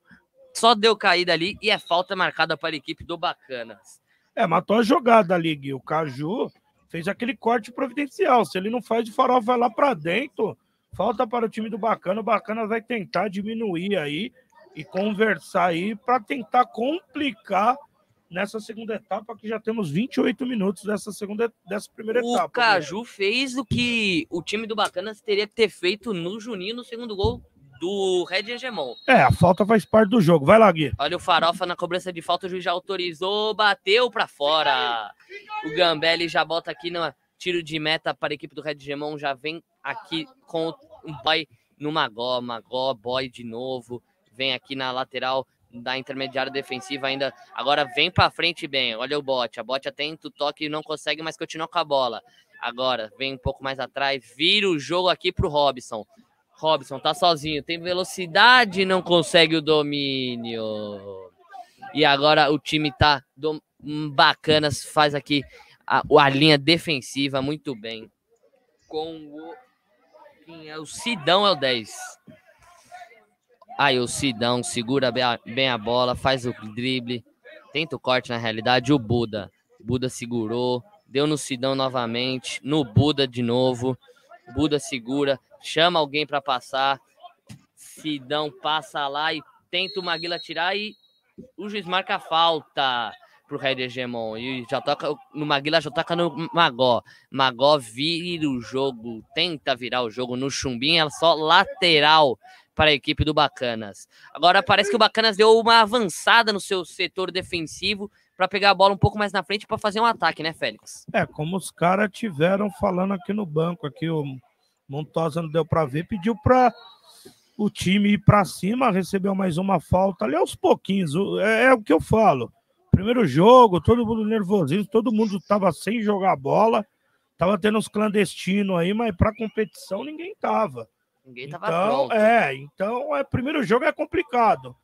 B: Só deu caída ali e é falta marcada para a equipe do Bacanas.
A: É, matou a jogada ali, Gui. O Caju fez aquele corte providencial. Se ele não faz de farofa, vai lá para dentro. Falta para o time do Bacana. O Bacana vai tentar diminuir aí e conversar aí para tentar complicar nessa segunda etapa, que já temos 28 minutos dessa segunda dessa primeira
B: o
A: etapa.
B: O Caju né? fez o que o time do Bacanas teria que ter feito no Juninho no segundo gol do Red Hegemon.
A: É, a falta faz parte do jogo. Vai lá, Gui.
B: Olha o Farofa na cobrança de falta, o juiz já autorizou, bateu para fora. O Gambelli já bota aqui no tiro de meta para a equipe do Red Hegemon, já vem aqui com um boy no Magó, Magó, boy de novo, vem aqui na lateral da intermediária defensiva ainda. Agora vem para frente bem. Olha o bote. A bote atenta o toque não consegue, mas continua com a bola. Agora vem um pouco mais atrás, vira o jogo aqui pro Robson. Robson tá sozinho, tem velocidade, não consegue o domínio. E agora o time tá do... bacanas, faz aqui a, a linha defensiva muito bem. Com o. Quem é? O Sidão é o 10. Aí o Sidão segura bem a bola, faz o drible, tenta o corte na realidade. O Buda. Buda segurou, deu no Sidão novamente, no Buda de novo. Buda segura, chama alguém para passar. Sidão passa lá e tenta o Maguila tirar e o juiz marca a falta pro Red Hegemon. E já toca no Maguila, já toca no Magó. Magó vira o jogo, tenta virar o jogo no Chumbinho, é só lateral para a equipe do Bacanas. Agora parece que o Bacanas deu uma avançada no seu setor defensivo para pegar a bola um pouco mais na frente para fazer um ataque, né, Félix?
A: É, como os caras tiveram falando aqui no banco, aqui o Montosa não deu para ver, pediu para o time ir para cima, recebeu mais uma falta ali aos pouquinhos. É, é, o que eu falo. Primeiro jogo, todo mundo nervosismo, todo mundo estava sem jogar bola, tava tendo uns clandestinos aí, mas para competição ninguém tava.
B: Ninguém tava
A: então,
B: pronto.
A: É, então é primeiro jogo é complicado,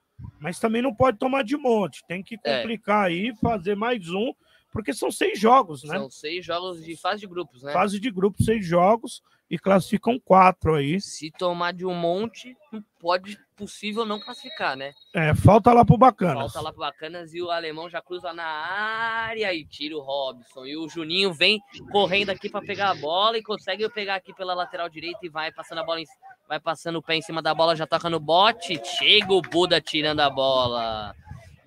A: mas também não pode tomar de monte. Tem que
B: É.
A: complicar aí, fazer mais um, porque são seis jogos, né?
B: São seis jogos de fase de grupos, né?
A: Fase de grupo, seis jogos e classificam quatro aí.
B: Se tomar de um monte, não pode possível não classificar, né?
A: É, falta lá pro Bacanas.
B: Falta lá pro Bacanas e o alemão já cruza na área e tira o Robson. E o Juninho vem correndo aqui para pegar a bola e consegue pegar aqui pela lateral direita e vai passando a bola, em, vai passando o pé em cima da bola, já toca no bote. Chega o Buda tirando a bola.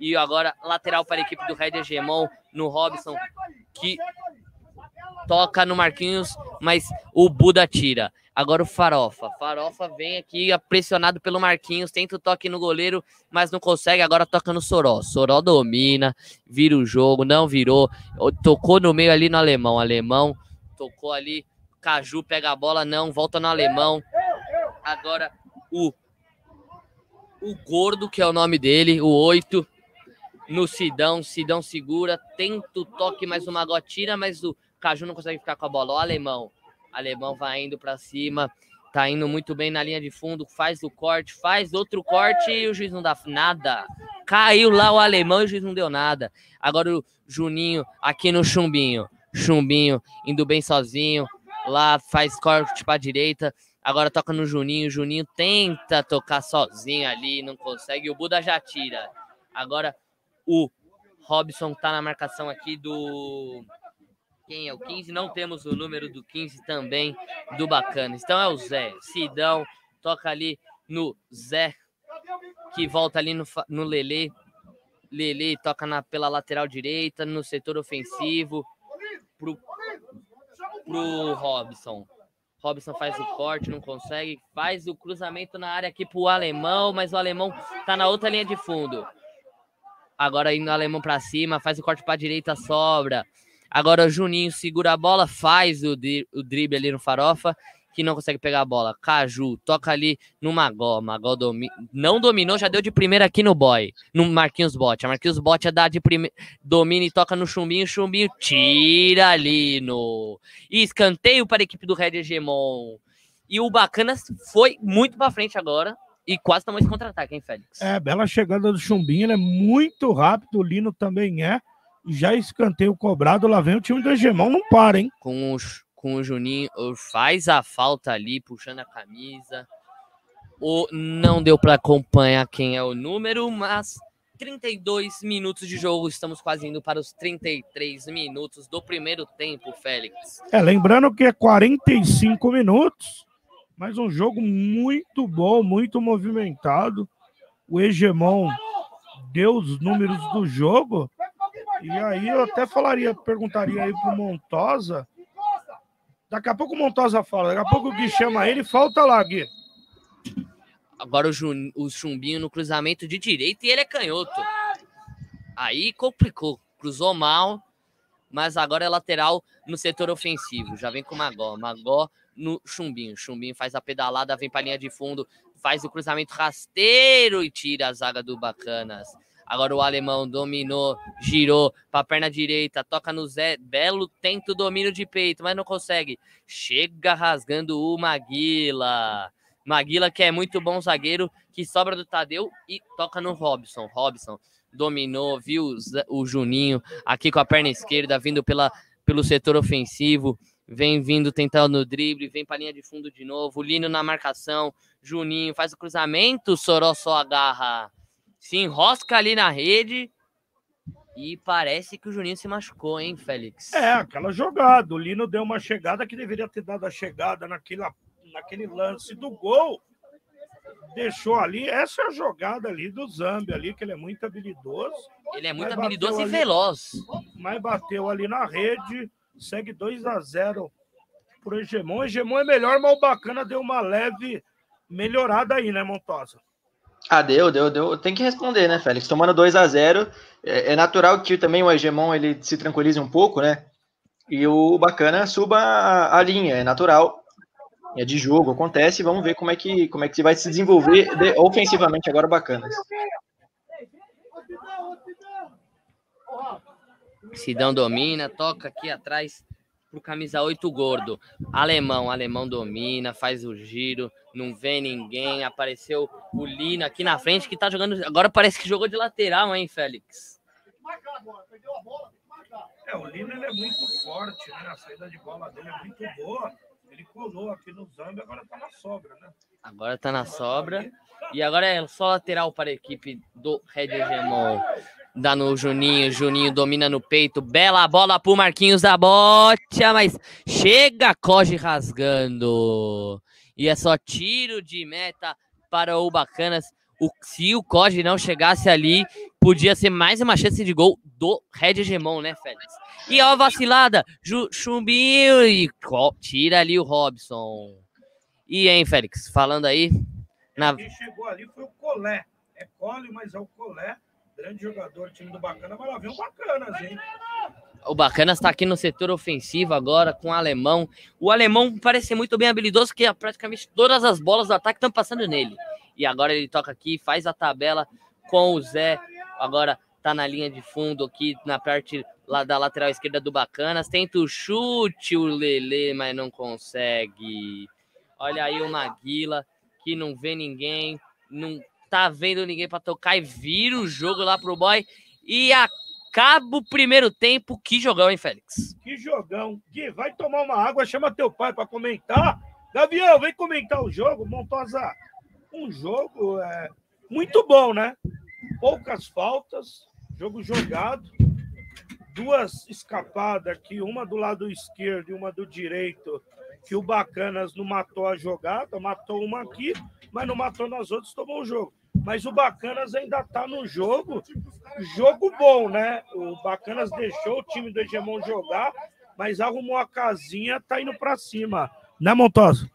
B: E agora lateral para a equipe do Red Hegemon no Robson que toca no Marquinhos, mas o Buda tira. Agora o Farofa. Farofa vem aqui pressionado pelo Marquinhos, tenta o toque no goleiro, mas não consegue. Agora toca no Soró. Soró domina, vira o jogo, não virou. Tocou no meio ali no alemão. Alemão tocou ali. Caju pega a bola, não, volta no alemão. Agora o o Gordo, que é o nome dele, o 8, no Sidão. Sidão segura, tenta o toque, mas o Magó tira, mas o Caju não consegue ficar com a bola. O alemão. Alemão vai indo para cima, tá indo muito bem na linha de fundo, faz o corte, faz outro corte e o juiz não dá nada. Caiu lá o alemão e o juiz não deu nada. Agora o Juninho aqui no chumbinho. Chumbinho indo bem sozinho, lá faz corte para direita. Agora toca no Juninho. Juninho tenta tocar sozinho ali, não consegue. O Buda já tira. Agora o Robson tá na marcação aqui do quem é o 15, não temos o número do 15 também do bacana. Então é o Zé. Sidão toca ali no Zé, que volta ali no, no Lele. Lele toca na, pela lateral direita, no setor ofensivo, pro, pro Robson. Robson faz o corte, não consegue, faz o cruzamento na área aqui pro alemão, mas o alemão tá na outra linha de fundo. Agora indo o alemão para cima, faz o corte para direita, sobra. Agora o Juninho segura a bola, faz o, dri o drible ali no Farofa, que não consegue pegar a bola. Caju toca ali no Magó. Magó domi não dominou, já deu de primeira aqui no Boy, no Marquinhos Bote. Marquinhos Bote é dar de primeira, domina e toca no Chumbinho. Chumbinho tira ali no. Escanteio para a equipe do Red Hegemon. E o Bacanas foi muito para frente agora. E quase tomou esse contra-ataque, hein, Félix?
A: É, bela chegada do Chumbinho, ele é muito rápido, o Lino também é. Já escanteio cobrado, lá vem o time do Hegemon, não para, hein?
B: Com os com o Juninho, faz a falta ali, puxando a camisa. O, não deu para acompanhar quem é o número, mas 32 minutos de jogo, estamos quase indo para os 33 minutos do primeiro tempo, Félix.
A: É, lembrando que é 45 minutos, mas um jogo muito bom, muito movimentado. O Hegemon deu os números do jogo. E aí eu até falaria, perguntaria aí pro Montosa, Daqui a pouco o Montosa fala, daqui a pouco o Gui chama ele falta lá, Gui.
B: Agora o, Jun, o Chumbinho no cruzamento de direita e ele é canhoto. Aí complicou. Cruzou mal, mas agora é lateral no setor ofensivo. Já vem com o Magó. Magó no Chumbinho. Chumbinho faz a pedalada, vem para linha de fundo, faz o cruzamento rasteiro e tira a zaga do Bacanas. Agora o alemão dominou, girou para a perna direita, toca no Zé. Belo tenta o domínio de peito, mas não consegue. Chega rasgando o Maguila. Maguila, que é muito bom zagueiro, que sobra do Tadeu e toca no Robson. Robson dominou, viu o Juninho aqui com a perna esquerda, vindo pela, pelo setor ofensivo. Vem vindo tentando no drible, vem para a linha de fundo de novo. Lino na marcação. Juninho faz o cruzamento, Soró só agarra se enrosca ali na rede e parece que o Juninho se machucou, hein, Félix?
A: É, aquela jogada. O Lino deu uma chegada que deveria ter dado a chegada naquele, naquele lance do gol. Deixou ali. Essa é a jogada ali do Zambi ali, que ele é muito habilidoso.
B: Ele é muito habilidoso e ali, veloz.
A: Mas bateu ali na rede. Segue 2 a 0 pro Hegemon. Hegemon é melhor, mas o bacana deu uma leve melhorada aí, né, Montosa?
C: Ah, deu, deu, deu. Tem que responder, né, Félix? Tomando 2 a 0 é, é, natural que também o Hegemon ele se tranquilize um pouco, né? E o bacana suba a, a linha, é natural. É de jogo, acontece. Vamos ver como é que como é que vai se desenvolver de, ofensivamente agora bacanas.
B: Sidão domina, toca aqui atrás pro camisa 8 gordo. Alemão, alemão domina, faz o giro, não vê ninguém. Apareceu o Lino aqui na frente que tá jogando. Agora parece que jogou de lateral, hein, Félix?
A: É, o Lino ele é muito forte, né? A saída de bola dele é muito boa. Ele colou aqui no Zambia, agora tá na sobra, né?
B: Agora tá na sobra. E agora é só lateral para a equipe do Red Hegemon. Dá no Juninho, Juninho domina no peito, bela bola pro Marquinhos da bote, mas chega Coge rasgando. E é só tiro de meta para o Bacanas. O, se o Coge não chegasse ali, podia ser mais uma chance de gol do Red Hegemon, né, Félix? E ó, vacilada, Ju, e tira ali o Robson. E hein, Félix, falando aí.
A: Na... Quem chegou ali foi o Colé. É Cole, mas é o Colé Grande jogador, time do Bacana, mas lá vem o Bacanas, hein?
B: O Bacanas está aqui no setor ofensivo agora com o Alemão. O Alemão parece ser muito bem habilidoso, que praticamente todas as bolas do ataque estão passando nele. E agora ele toca aqui, faz a tabela com o Zé. Agora tá na linha de fundo aqui na parte lá da lateral esquerda do Bacanas. Tenta o chute, o Lele, mas não consegue. Olha aí o Maguila, que não vê ninguém, não tá vendo ninguém para tocar e vira o jogo lá pro boy. E acaba o primeiro tempo. Que jogão, hein, Félix?
A: Que jogão. Gui, vai tomar uma água, chama teu pai para comentar. Gavião, vem comentar o jogo. Montosa, um jogo é, muito bom, né? Poucas faltas, jogo jogado. Duas escapadas aqui, uma do lado esquerdo e uma do direito, que o Bacanas não matou a jogada, matou uma aqui, mas não matou nas outras, tomou o jogo. Mas o Bacanas ainda tá no jogo, jogo bom, né? O Bacanas deixou o time do Hegemon jogar, mas arrumou a casinha, tá indo para cima. Né, Montosa?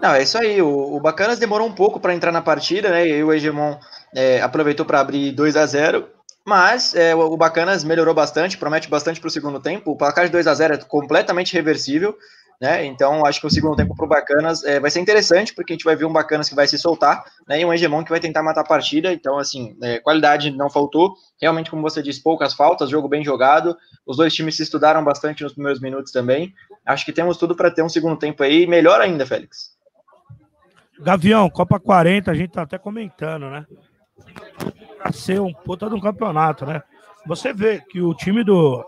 C: Não, é isso aí. O, o Bacanas demorou um pouco para entrar na partida, né? E o Hegemon é, aproveitou para abrir 2 a 0 mas é, o Bacanas melhorou bastante, promete bastante para o segundo tempo. O placar de 2 a 0 é completamente reversível. Né? Então, acho que o segundo tempo para o Bacanas é, vai ser interessante, porque a gente vai ver um Bacanas que vai se soltar, né? E um Hegemon que vai tentar matar a partida. Então, assim, é, qualidade não faltou. Realmente, como você disse, poucas faltas, jogo bem jogado. Os dois times se estudaram bastante nos primeiros minutos também. Acho que temos tudo para ter um segundo tempo aí, melhor ainda, Félix.
A: Gavião, Copa 40, a gente tá até comentando, né? Pra ser um puta de um campeonato, né? Você vê que o time do,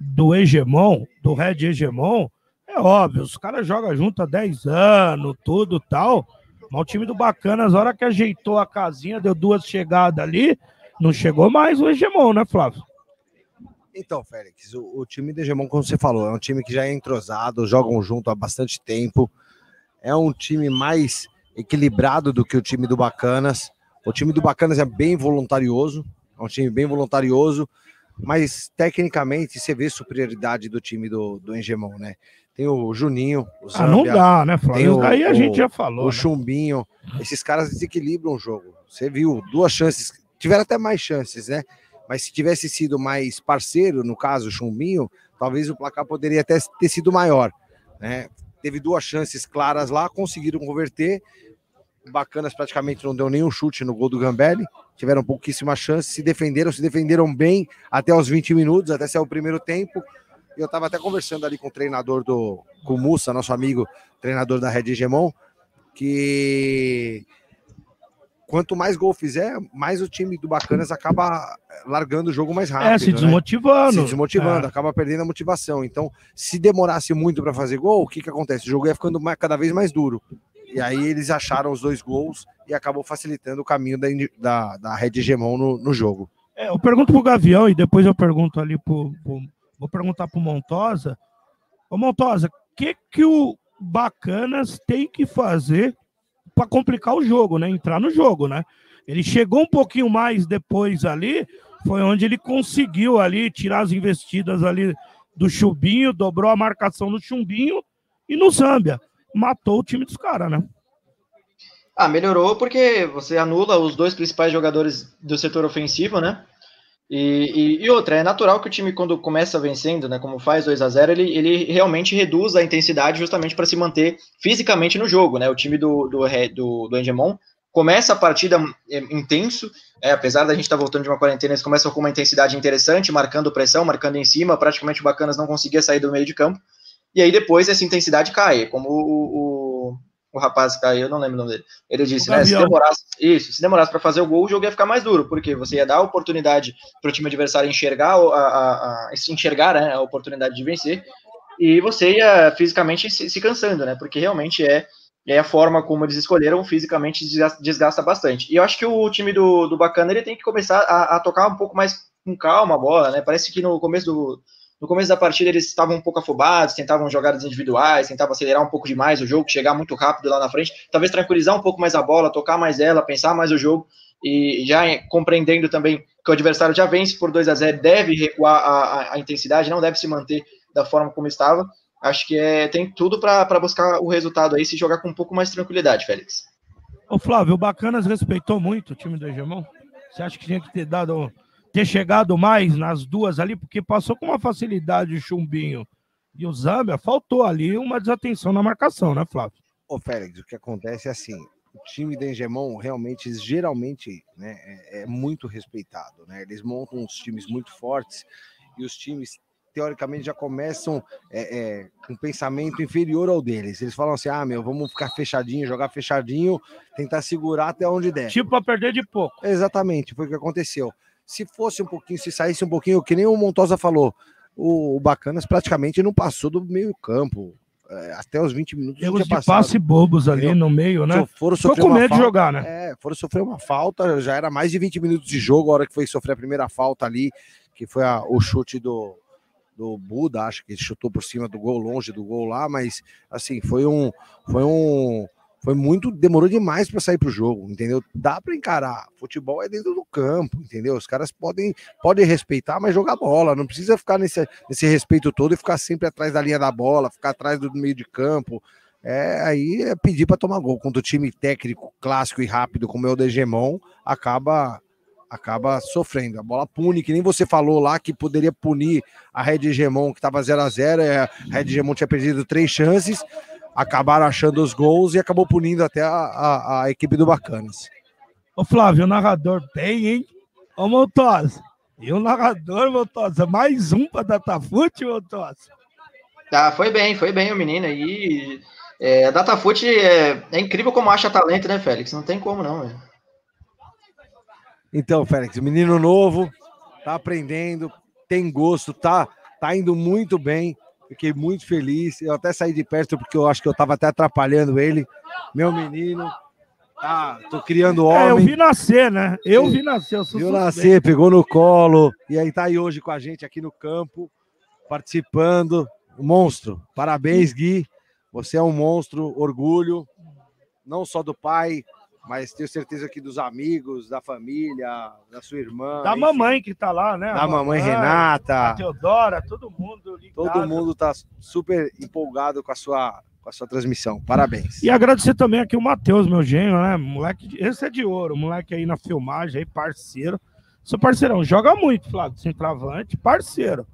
A: do Hegemon, do Red Hegemon, é óbvio, os caras jogam junto há 10 anos, tudo tal. Mas o time do Bacanas, a hora que ajeitou a casinha, deu duas chegadas ali, não chegou mais o Hegemon, né, Flávio?
D: Então, Félix, o, o, time do Hegemon, como você falou, é um time que já é entrosado, jogam junto há bastante tempo. É um time mais equilibrado do que o time do Bacanas. O time do Bacanas é bem voluntarioso, é um time bem voluntarioso, mas tecnicamente você vê superioridade do time do, do Engemon, né? Tem o Juninho. O
A: Zambia, ah, não dá, né, Flávio? Aí a gente já falou.
D: O né? Chumbinho. Esses caras desequilibram o jogo. Você viu duas chances, tiveram até mais chances, né? Mas se tivesse sido mais parceiro, no caso, o Chumbinho, talvez o placar poderia até ter sido maior. Né? Teve duas chances claras lá, conseguiram converter. Bacanas praticamente não deu nenhum chute no gol do Gambelli. Tiveram pouquíssimas chances, se defenderam, se defenderam bem até os 20 minutos, até ser o primeiro tempo. Eu estava até conversando ali com o treinador do com o Mussa, nosso amigo, treinador da Red Hegemon, que quanto mais gol fizer, mais o time do Bacanas acaba largando o jogo mais rápido. É,
A: se né? desmotivando.
D: Né? Se desmotivando, é. acaba perdendo a motivação. Então, se demorasse muito para fazer gol, o que, que acontece? O jogo ia ficando mais, cada vez mais duro. E aí eles acharam os dois gols e acabou facilitando o caminho da, da, da Red Hegemon no, no jogo.
A: É, eu pergunto pro Gavião e depois eu pergunto ali pro, pro vou perguntar pro Montosa. Ô Montosa, o que que o Bacanas tem que fazer para complicar o jogo, né? Entrar no jogo, né? Ele chegou um pouquinho mais depois ali, foi onde ele conseguiu ali tirar as investidas ali do Chubinho, dobrou a marcação do Chumbinho e no Zâmbia. Matou o time dos caras, né?
C: Ah, melhorou porque você anula os dois principais jogadores do setor ofensivo, né? E, e, e, outra, é natural que o time, quando começa vencendo, né, como faz 2 a 0 ele, ele realmente reduz a intensidade justamente para se manter fisicamente no jogo. Né? O time do, do, do, do Engemon começa a partida é, intenso, é, apesar da gente estar tá voltando de uma quarentena, eles começam com uma intensidade interessante, marcando pressão, marcando em cima, praticamente o Bacanas não conseguia sair do meio de campo. E aí depois essa intensidade cai, como o, o o rapaz caiu, eu não lembro o nome dele. Ele disse, né, se demorasse, isso, se demorasse para fazer o gol, o jogo ia ficar mais duro, porque você ia dar a oportunidade para o time adversário enxergar a, a, a, enxergar né, a oportunidade de vencer, e você ia fisicamente se, se, cansando, né? Porque realmente é, é a forma como eles escolheram, fisicamente desgasta, desgasta bastante. E eu acho que o time do, do Bacana ele tem que começar a, a tocar um pouco mais com calma a bola, né? Parece que no começo do, no começo da partida eles estavam um pouco afobados, tentavam jogadas individuais, tentavam acelerar um pouco demais o jogo, chegar muito rápido lá na frente, talvez tranquilizar um pouco mais a bola, tocar mais ela, pensar mais o jogo e já compreendendo também que o adversário já vence por 2 a 0 deve recuar a, a, a intensidade, não deve se manter da forma como estava. Acho que é, tem tudo para buscar o resultado aí, se jogar com um pouco mais de tranquilidade, Félix.
A: Ô Flávio, o Bacanas respeitou muito o time do Hegemon? Você acha que tinha que ter dado ter chegado mais nas duas ali, porque passou com uma facilidade o Chumbinho e o Zambia, faltou ali uma desatenção na marcação, né, Flávio?
D: Ô, Félix, o que acontece é assim, o time da Engemon realmente, geralmente, né, é, é muito respeitado, né? Eles montam uns times muito fortes e os times teoricamente já começam é, é, com um pensamento inferior ao deles. Eles falam assim: ah, meu, vamos ficar fechadinho, jogar fechadinho, tentar segurar até onde der.
A: Tipo para perder de pouco.
D: Exatamente, foi o que aconteceu. Se fosse um pouquinho, se saísse um pouquinho, que nem o Montosa falou, o, Bacanas praticamente não passou do meio campo. É, até os 20 minutos.
A: Erros de passe bobos ali no meio, né?
D: Foram sofrer com medo de jogar, né? É, foram sofrer uma falta, já era mais de 20 minutos de jogo, a hora que foi sofrer a primeira falta ali, que foi a, o chute do, do Buda, acho que ele chutou por cima do gol, longe do gol lá, mas assim, foi um foi um foi muito, demorou demais para sair para o jogo, entendeu? Dá para encarar. Futebol é dentro do campo, entendeu? Os caras podem, podem respeitar, mas jogar bola. Não precisa ficar nesse, nesse respeito todo e ficar sempre atrás da linha da bola, ficar atrás do meio de campo. É, aí é pedir para tomar gol. Quando o time técnico, clássico e rápido, como é o Degemon, acaba acaba sofrendo. A bola pune, que nem você falou lá que poderia punir a Red Hegemon, que estava 0 a 0 é, A Red Hegemon tinha perdido três chances acabaram achando os gols e acabou punindo até a, a, a equipe do Bacanas.
A: Ô Flávio, o narrador bem, hein? Ô Montosa. E o narrador, Montosa, mais um para Datafute, Montosa.
C: Ah, foi bem, foi bem o menino aí. É, a Datafute é, é incrível como acha talento, né, Félix? Não tem como não, velho.
D: Então, Félix, menino novo, tá aprendendo, tem gosto, tá, tá indo muito bem. Fiquei muito feliz. Eu até saí de perto porque eu acho que eu estava até atrapalhando ele. Meu menino. Ah, tô criando homem. É,
A: eu vi nascer, né? Eu vi nascer. Eu sou
D: Viu nascer, pegou no colo. E aí tá aí hoje com a gente aqui no campo, participando. Monstro. Parabéns, Gui. Você é um monstro, orgulho, não só do pai, mas tenho certeza que dos amigos, da família, da sua irmã.
A: Da
D: enfim,
A: mamãe que tá lá, né?
D: Da
A: A
D: mamãe
A: a
D: Renata.
A: Teodora, todo mundo ligado.
D: Todo mundo tá super empolgado com a sua, com a sua transmissão. Parabéns.
A: E agradecer também aqui o Matheus, meu genro, né? Moleque, de- esse é de ouro, moleque aí na filmagem, aí, parceiro. Seu parceirão, joga muito, Flávio, centroavante, parceiro.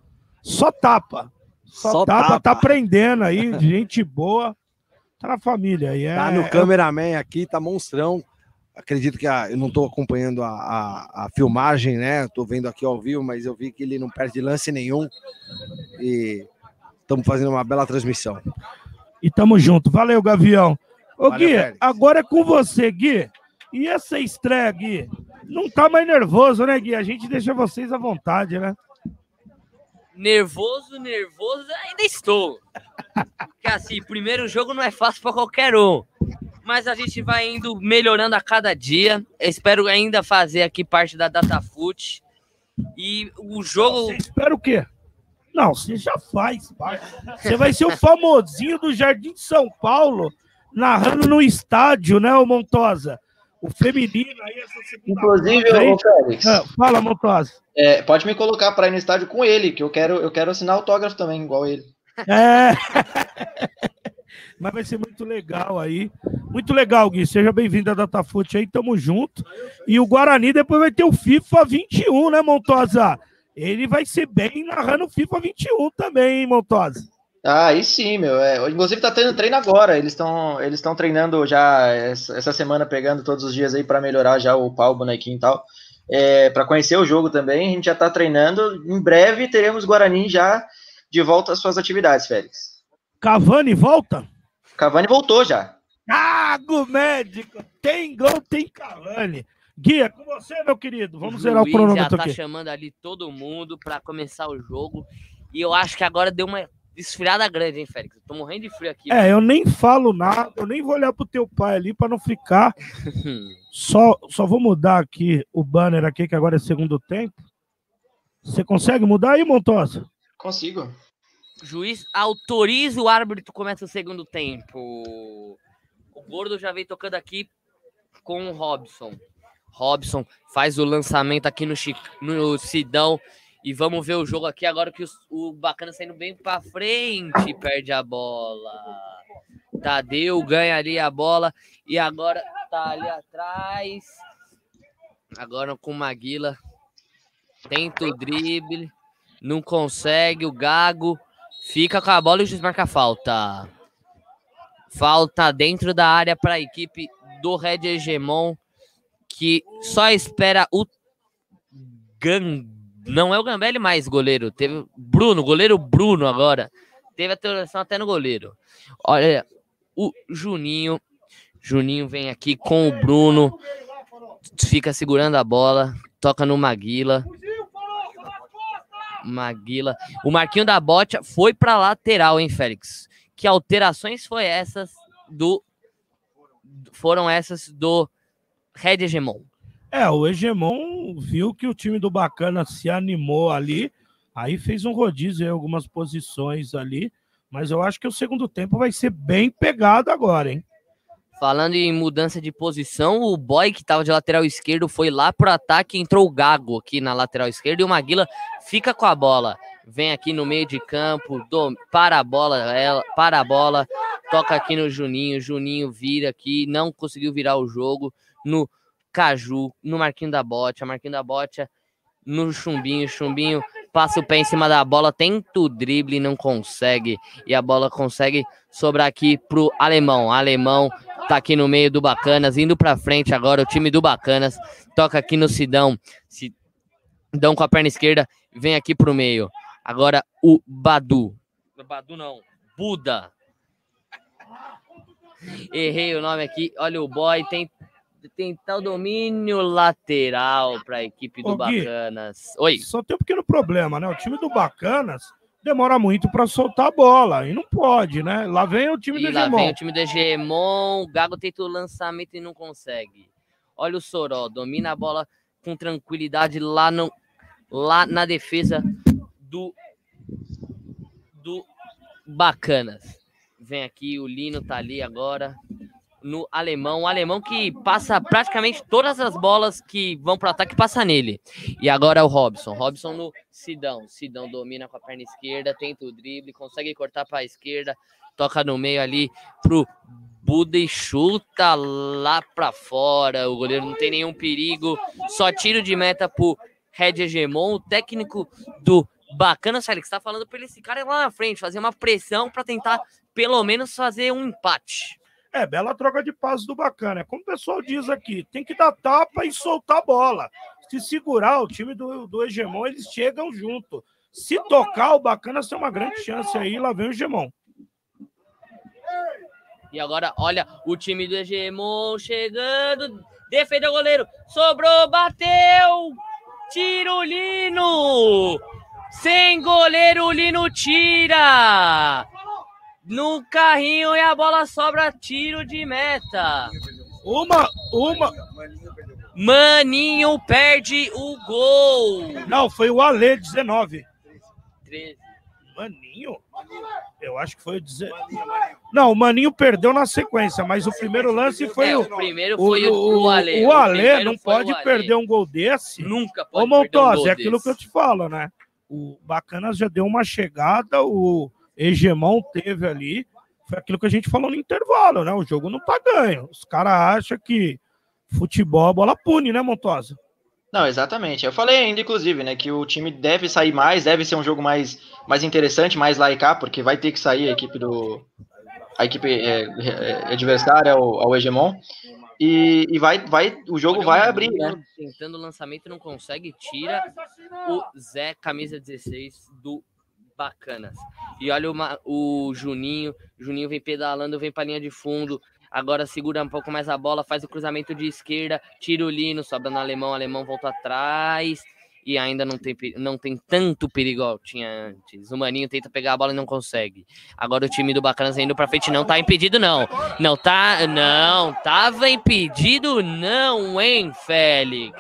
A: Só tapa. Só,
D: Só
A: tapa,
D: tapa.
A: tá aprendendo aí, gente boa. Tá na família aí. É,
D: Tá no
A: é-
D: cameraman aqui, tá monstrão. Acredito que a- eu não tô acompanhando a, a, a filmagem, né? Tô vendo aqui ao vivo, mas eu vi que ele não perde lance nenhum. E estamos fazendo uma bela transmissão.
A: E tamo junto. Valeu, Gavião. Ô,
D: Valeu,
A: Gui,
D: Félix.
A: agora é com você, Gui. E essa estreia, Gui? Não tá mais nervoso, né, Gui? A gente deixa vocês à vontade, né?
B: Nervoso, nervoso, ainda estou. Porque assim, primeiro jogo não é fácil para qualquer um. Mas a gente vai indo melhorando a cada dia. Eu espero ainda fazer aqui parte da DataFoot. E o jogo.
A: Você espera o quê? Não, você já faz, pai. Você vai ser o famosinho do Jardim de São Paulo, narrando no estádio, né, ô Montosa? O feminino aí, essa segunda
C: Inclusive, ô Félix,
A: Ah, fala, Montosa.
C: é, pode me colocar para ir no estádio com ele, que eu quero, eu quero assinar autógrafo também, igual ele.
A: É. Mas vai ser muito legal aí. Muito legal, Gui. Seja bem-vindo à Datafoot aí, tamo junto. E o Guarani depois vai ter o FIFA 21, né, Montosa? Ele vai ser bem narrando o FIFA 21 também, hein, Montosa?
C: Ah, aí sim, meu. É, inclusive tá tendo treino agora. Eles estão eles estão treinando já essa, essa semana, pegando todos os dias aí para melhorar já o pau, o bonequinho e tal. É, para conhecer o jogo também, a gente já tá treinando. Em breve teremos Guarani já de volta às suas atividades, Félix.
A: Cavani volta?
C: Cavani voltou já.
A: Cago médico! Tem gol, tem Cavani. Guia, com você, meu querido. Vamos zerar o
B: Luiz já
A: cronômetro
B: tá
A: aqui.
B: chamando ali todo mundo para começar o jogo. E eu acho que agora deu uma esfriada grande, hein, Félix? Eu tô morrendo de frio aqui.
A: É, eu nem falo nada, eu nem vou olhar pro teu pai ali para não ficar. Só, só vou mudar aqui o banner aqui, que agora é segundo tempo. Você consegue mudar aí, Montosa?
C: Consigo.
B: Juiz autoriza o árbitro começa o segundo tempo. O Gordo já veio tocando aqui com o Robson. Robson faz o lançamento aqui no, Chi- no Sidão. E vamos ver o jogo aqui agora que o Bacana saindo bem pra frente. Perde a bola. Tadeu ganha ali a bola. E agora tá ali atrás. Agora com o Maguila. Tenta o drible. Não consegue. O Gago fica com a bola e o juiz marca a falta. Falta dentro da área para a equipe do Red Hegemon, que só espera o Gan... Não é o Gambelli mais goleiro. Teve Bruno, goleiro Bruno agora. Teve a alteração até no goleiro. Olha, o Juninho. Juninho vem aqui com o Bruno. Fica segurando a bola. Toca no Maguila. Maguila. O Marquinho da Botia foi para lateral, hein, Félix? Que alterações foi essas do foram essas do Red Hegemon?
A: É, o Hegemon viu que o time do Bacana se animou ali, aí fez um rodízio em algumas posições ali, mas eu acho que o segundo tempo vai ser bem pegado agora, hein?
B: Falando em mudança de posição, o boy que tava de lateral esquerdo foi lá pro ataque, entrou o Gago aqui na lateral esquerda e o Maguila fica com a bola. Vem aqui no meio de campo, do- para a bola, ela, para a bola, toca aqui no Juninho, Juninho vira aqui, não conseguiu virar o jogo no Caju, no Marquinho da Bote, a Marquinho da Bote no Chumbinho, Chumbinho passa o pé em cima da bola, tenta o drible, não consegue, e a bola consegue sobrar aqui pro Alemão, Alemão tá aqui no meio do Bacanas, indo pra frente agora, o time do Bacanas. Toca aqui no Sidão, Sidão com a perna esquerda, vem aqui pro meio, agora o Badu, Badu não, Buda, errei o nome aqui, olha o boy, tem tentar o domínio lateral para a equipe do
A: Ô, Gui.
B: Bacanas. Oi.
A: Só tem um pequeno problema, né? O time do Bacanas demora muito para soltar a bola, e não pode, né? Lá vem o time
B: E
A: do
B: lá vem
A: Hegemon.
B: o time do Hegemon. O Gago tenta o lançamento e não consegue. Olha o Soró, domina a bola com tranquilidade lá, no, lá na defesa do, do Bacanas. Vem aqui, o Lino tá ali agora. No alemão. O alemão que passa praticamente todas as bolas que vão para o ataque, passa nele. E agora o Robson. Robson no Sidão. Sidão domina com a perna esquerda, tenta o drible, consegue cortar para a esquerda, toca no meio ali pro Buda e chuta lá para fora. O goleiro não tem nenhum perigo. Só tiro de meta pro Red Hegemon, o técnico do Bacana, Félix, está falando para esse cara lá na frente, fazer uma pressão para tentar pelo menos fazer um empate.
A: É, bela troca de passos do Bacana. É como o pessoal diz aqui, tem que dar tapa e soltar a bola. Se segurar o time do, do Hegemon, eles chegam junto. Se tocar, o Bacana tem uma grande chance aí, lá vem o Hegemon.
B: E agora, olha, o time do Hegemon chegando, defendeu o goleiro, sobrou, bateu, tiro Lino, sem goleiro, o Lino tira no carrinho e a bola sobra tiro de meta.
A: Uma, uma.
B: Maninho perde o gol.
A: Não, foi o Ale 19.
B: 13.
A: Maninho? Eu acho que foi o 19. Não, o Maninho perdeu na sequência, mas o primeiro lance foi
B: É,
A: o.
B: o primeiro foi o,
A: o,
B: o Ale.
A: o Ale
B: primeiro
A: não pode
B: o
A: perder um gol desse.
B: Nunca
A: Ô,
B: pode um
A: Montosa,
B: gol
A: é aquilo
B: desse.
A: que eu te falo, né? O Bacanas já deu uma chegada, o Hegemon teve ali. Foi aquilo que a gente falou no intervalo, né? O jogo não tá ganho. Os caras acham que futebol a bola pune, né, Montosa?
C: Não, exatamente. Eu falei ainda, inclusive, né, que o time deve sair mais, deve ser um jogo mais, mais interessante, mais laicar, porque vai ter que sair a equipe do. A equipe é, é, adversária ao, ao Hegemon. E, e vai, vai, o jogo
B: Olha
C: vai
B: o
C: abrir, né?
B: Tentando o lançamento, não consegue, tira o Zé, camisa 16 do Bacanas. E olha o, o Juninho, Juninho vem pedalando, vem pra linha de fundo, agora segura um pouco mais a bola, faz o cruzamento de esquerda, tira o Lino, sobra no alemão, o alemão volta atrás. E ainda não tem, não tem tanto perigo igual tinha antes. O Maninho tenta pegar a bola e não consegue. Agora o time do Bacanas indo pra frente não tá impedido, não. Não tá. Não, tava impedido, não, hein, Félix?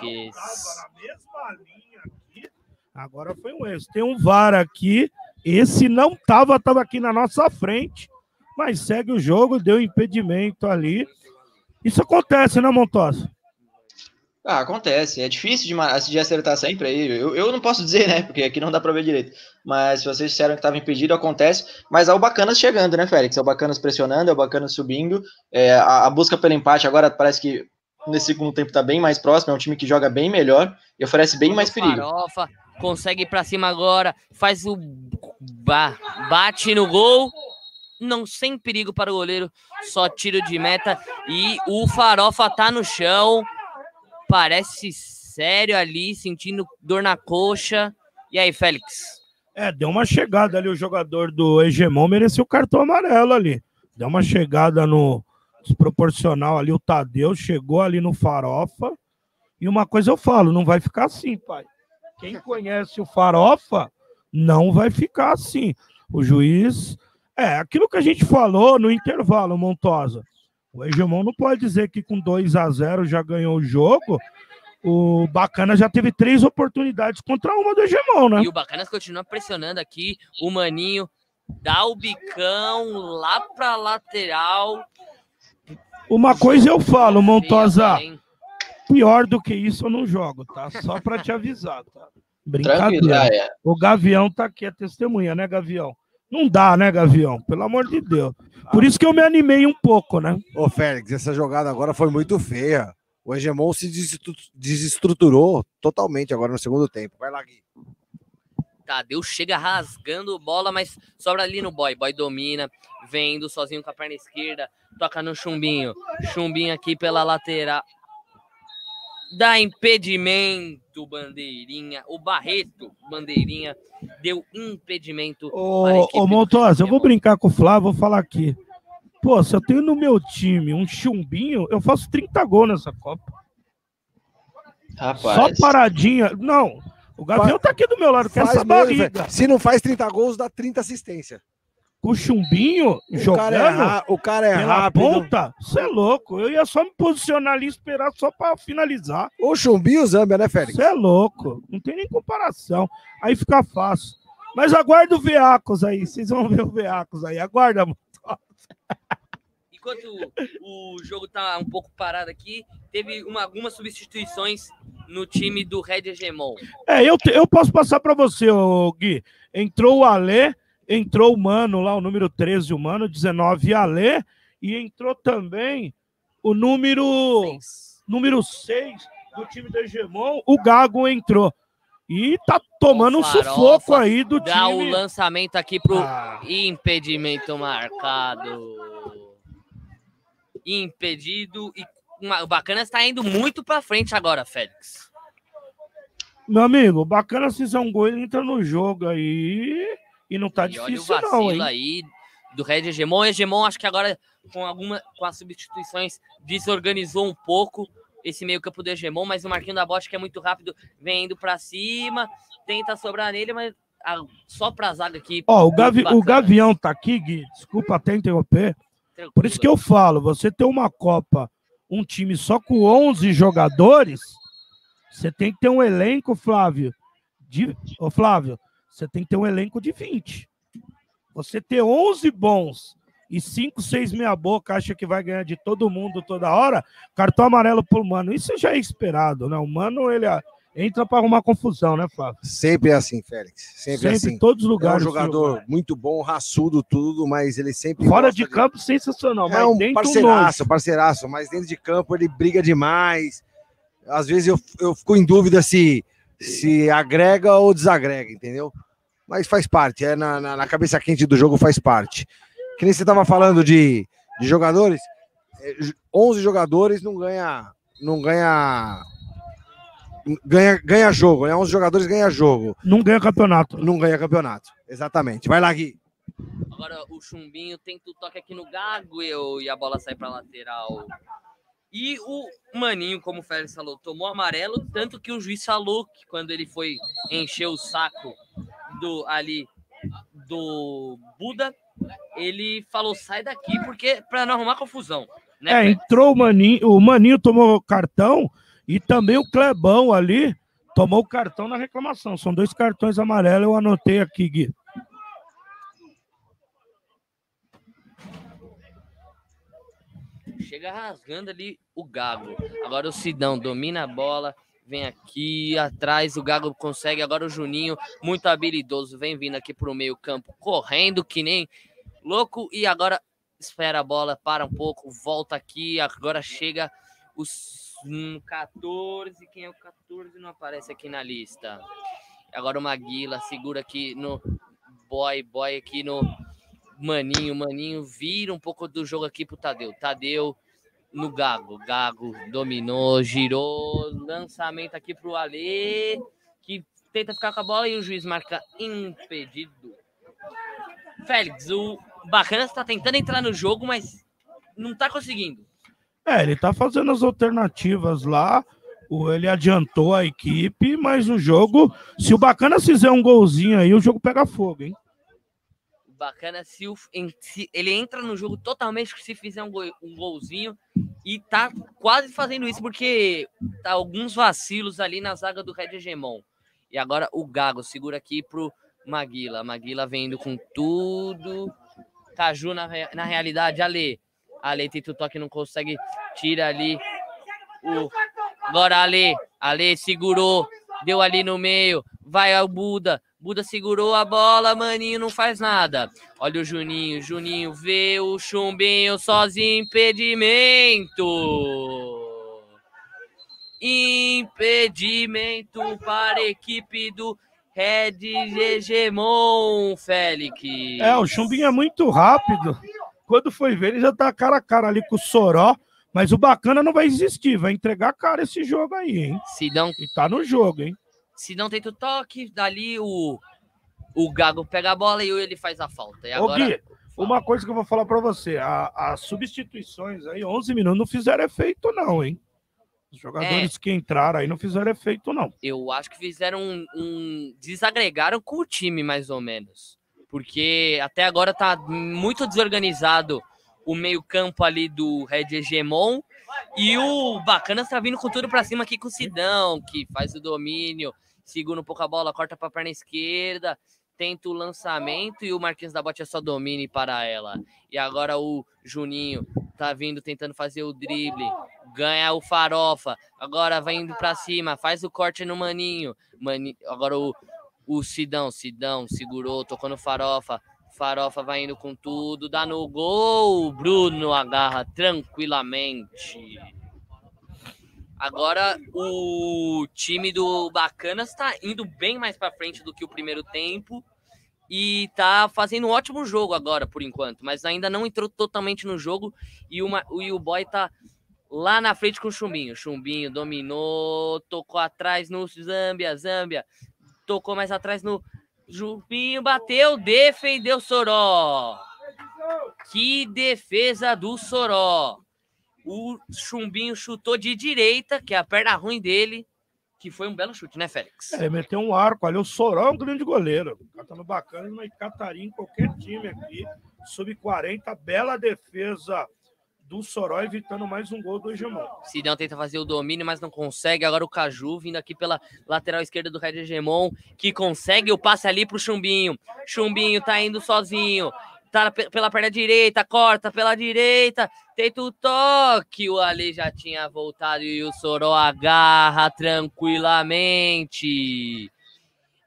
A: Agora foi um erro. Tem um VAR aqui. Esse não tava, tava aqui na nossa frente. Mas segue o jogo, deu impedimento ali. Isso acontece, né, Montosa?
C: Ah, acontece. É difícil de, de acertar sempre aí. Eu, eu não posso dizer, né? Porque aqui não dá pra ver direito. Mas se vocês disseram que estava impedido, acontece. Mas é o Bacanas chegando, né, Félix? É o Bacanas pressionando, é o Bacanas subindo. É, a, a busca pelo empate agora parece que nesse segundo tempo tá bem mais próximo. É um time que joga bem melhor e oferece bem mais perigo.
B: Farofa, consegue ir pra cima agora, faz o. ba- bate no gol. Não sem perigo para o goleiro, só tiro de meta. E o Farofa tá no chão. Parece sério ali, sentindo dor na coxa. E aí, Félix?
A: É, deu uma chegada ali, o jogador do Hegemon mereceu o cartão amarelo ali. Deu uma chegada no desproporcional ali, o Tadeu chegou ali no farofa. E uma coisa eu falo, não vai ficar assim, pai. Quem conhece o farofa, não vai ficar assim. O juiz. É, aquilo que a gente falou no intervalo, Montosa. O Hegemon não pode dizer que com 2 a 0 já ganhou o jogo. O Bacana já teve três oportunidades contra uma do Hegemon, né?
B: E o Bacanas continua pressionando aqui. O Maninho dá o bicão lá pra lateral.
A: Uma coisa eu falo, Montosa? Pior do que isso eu não jogo, tá? Só pra te avisar, tá? Brincadeira.
C: ah, é.
A: O Gavião tá aqui, é testemunha, né, Gavião? Não dá, né, Gavião? Pelo amor de Deus. Por isso que eu me animei um pouco, né?
D: Ô, Félix, essa jogada agora foi muito feia. O Hegemon se desestru- desestruturou totalmente agora no segundo tempo. Vai lá, Gui.
B: Tadeu chega rasgando bola, mas sobra ali no boy. Boy domina, vendo sozinho com a perna esquerda, toca no chumbinho. Chumbinho aqui pela lateral. Dá impedimento, bandeirinha. O Barreto, bandeirinha, deu impedimento.
A: Ô, ô Montosa, eu vou brincar com o Flávio, vou falar aqui. Pô, se eu tenho no meu time um chumbinho, eu faço 30 gols nessa Copa.
C: Rapaz.
A: Só paradinha. Não, o Gavião tá aqui do meu lado,
D: Faz
A: essa
D: mesmo,
A: barriga.
D: velho. Se não faz 30 gols, dá 30 assistência.
A: Com o chumbinho,
D: O cara é,
A: jogando.
D: ra- o cara é
A: pela
D: rápido.
A: ponta, você é louco. Eu ia só me posicionar ali e esperar só pra finalizar.
D: O Chumbi e o Zambia, né, Félix?
A: Você é louco. Não tem nem comparação. Aí fica fácil. Mas aguarda o Veacos aí. Vocês vão ver o Veacos aí. Aguarda, mano.
B: enquanto o jogo tá um pouco parado aqui, teve uma, algumas substituições no time do Red Hegemon.
A: É, eu, te- eu posso passar para você, Gui. Entrou o Alê, entrou o Mano lá, o número 13, o Mano, 19, Alê, e entrou também o número, número 6 do time do Hegemon, o Gago entrou. E tá tomando um sufoco aí do
B: Dá o
A: time.
B: lançamento aqui pro
A: Ah,
B: impedimento marcado. Impedido e o Bacana está indo muito para frente agora, Félix.
A: meu amigo, bacana se fizer um gol, ele entra no jogo aí e não tá
B: e olha o
A: difícil
B: vacilo
A: não,
B: aí do Red Hegemon. O Hegemon, acho que agora, com alguma com as substituições, desorganizou um pouco esse meio-campo do Hegemon, mas o Marquinho da Bote, que é muito rápido, vem indo para cima, tenta sobrar nele, mas ah, só pra zaga aqui.
A: Ó, o, Gavi- o. Gavião tá aqui, Gui, desculpa até interromper, Por isso que eu falo, você ter uma Copa, um time só com 11 jogadores, você tem que ter um elenco, Flávio, de, ô Flávio, você tem que ter um elenco de 20. Você ter 11 bons e 5, 6 meia boca, acha que vai ganhar de todo mundo toda hora, cartão amarelo pro Mano, isso já é esperado, né? O Mano, ele ah, entra para arrumar confusão, né, Flávio?
D: Sempre é assim, Félix. Sempre,
A: Sempre,
D: é
A: em
D: assim.
A: todos os
D: É um
A: lugares.
D: jogador muito bom, raçudo, tudo, mas ele sempre.
A: Fora de campo, sensacional,
D: É um parceiraço, parceiraço, mas dentro de campo ele briga demais. Às vezes eu, eu fico em dúvida se, se agrega ou desagrega, entendeu? Mas faz parte, é na, na, na cabeça quente do jogo faz parte. Que nem você estava falando de, de jogadores, é, j- 11 jogadores não ganha, não ganha, ganha, ganha jogo, né? 11 jogadores ganha jogo,
A: não ganha campeonato.
D: não ganha campeonato. Exatamente. Vai lá, Gui.
B: Agora o Chumbinho tenta o toque aqui no Gago e, e a bola sai para lateral. E o Maninho, como o Félix falou, tomou amarelo, tanto que o juiz falou que quando ele foi encher o saco do ali do Buda, ele falou: sai daqui, porque para não arrumar confusão. Né,
A: É, entrou o Maninho, o Maninho tomou cartão e também o Clebão ali tomou cartão na reclamação. São dois cartões amarelos, eu anotei aqui, Gui.
B: Chega rasgando ali o Gago. Agora o Sidão domina a bola, vem aqui atrás, o Gago consegue. Agora o Juninho, muito habilidoso, vem vindo aqui pro meio campo, correndo que nem louco. E agora espera a bola, para um pouco, volta aqui. Agora chega os hum, 14. Quem é o 14? Não aparece aqui na lista. Agora o Maguila segura aqui no boy, boy aqui no Maninho, Maninho vira um pouco do jogo aqui pro Tadeu. Tadeu no Gago. Gago dominou, girou. Lançamento aqui pro Alê, que tenta ficar com a bola e o juiz marca impedido. Félix, o Bacana está tentando entrar no jogo, mas não tá conseguindo.
A: É, ele tá fazendo as alternativas lá. Ele adiantou a equipe, mas o jogo, se o Bacana fizer um golzinho aí, o jogo pega fogo, hein?
B: Bacana, se, o- se ele entra no jogo totalmente se fizer um, gol- um golzinho e tá quase fazendo isso porque tá alguns vacilos ali na zaga do Red Hegemon. E agora o Gago segura aqui pro Maguila. Maguila vendo com tudo. Caju na, na realidade, Ale. Ale tenta o toque, não consegue. Tira ali o. Agora Ale. Ale segurou. Deu ali no meio. Vai ao Buda. Buda segurou a bola, maninho não faz nada. Olha o Juninho, Juninho vê o chumbinho sozinho, impedimento. Impedimento para a equipe do Red Hegemon, Félix.
A: É, o Chumbinho é muito rápido. Quando foi ver, ele já tá cara a cara ali com o Soró. Mas o bacana não vai existir, vai entregar cara esse jogo aí, hein?
B: Sidão,
A: E tá no jogo, hein?
B: Sidão tenta o toque, dali o, o Gago pega a bola e ele faz a falta. E
A: Ô,
B: agora,
A: Gui, uma coisa que eu vou falar pra você: a- as substituições aí, 11 minutos, não fizeram efeito, não, hein? Os jogadores que entraram aí não fizeram efeito, não.
B: eu acho que fizeram um, um- desagregaram com o time mais ou menos, porque até agora tá muito desorganizado o meio campo ali do Red Hegemon e o Bacana tá vindo com tudo pra cima aqui com o Sidão, que faz o domínio, segura um pouco a bola, corta pra perna esquerda, tenta o lançamento e o Marquinhos da Bote é só domine para ela. E agora o Juninho tá vindo tentando fazer o drible, ganha o Farofa, agora vai indo para cima, faz o corte no Maninho. Mani... Agora o, o Sidão, Sidão segurou, tocou no Farofa. Farofa vai indo com tudo, dá no gol. Bruno agarra tranquilamente. Agora o time do Bacanas está indo bem mais para frente do que o primeiro tempo e tá fazendo um ótimo jogo agora por enquanto, mas ainda não entrou totalmente no jogo e, uma, e o Boy tá lá na frente com o Chumbinho. Chumbinho dominou, tocou atrás no Zambia, Zambia tocou mais atrás no Chumbinho, bateu, defendeu Soró. Que defesa do Soró. O Chumbinho chutou de direita, que é a perna ruim dele, que foi um belo chute, né, Félix?
A: É, meteu um arco ali. O Soró é um grande goleiro. Catando bacana, mas catarim qualquer time aqui. Sub-40, bela defesa do Soró, evitando mais um gol do Hegemon.
B: Sidão tenta fazer o domínio, mas não consegue. Agora o Caju vindo aqui pela lateral esquerda do Red Hegemon, que consegue o passe ali pro Chumbinho. Chumbinho tá indo sozinho tá pela perna direita, corta pela direita, tenta o toque, o Ali já tinha voltado e o Soró agarra tranquilamente.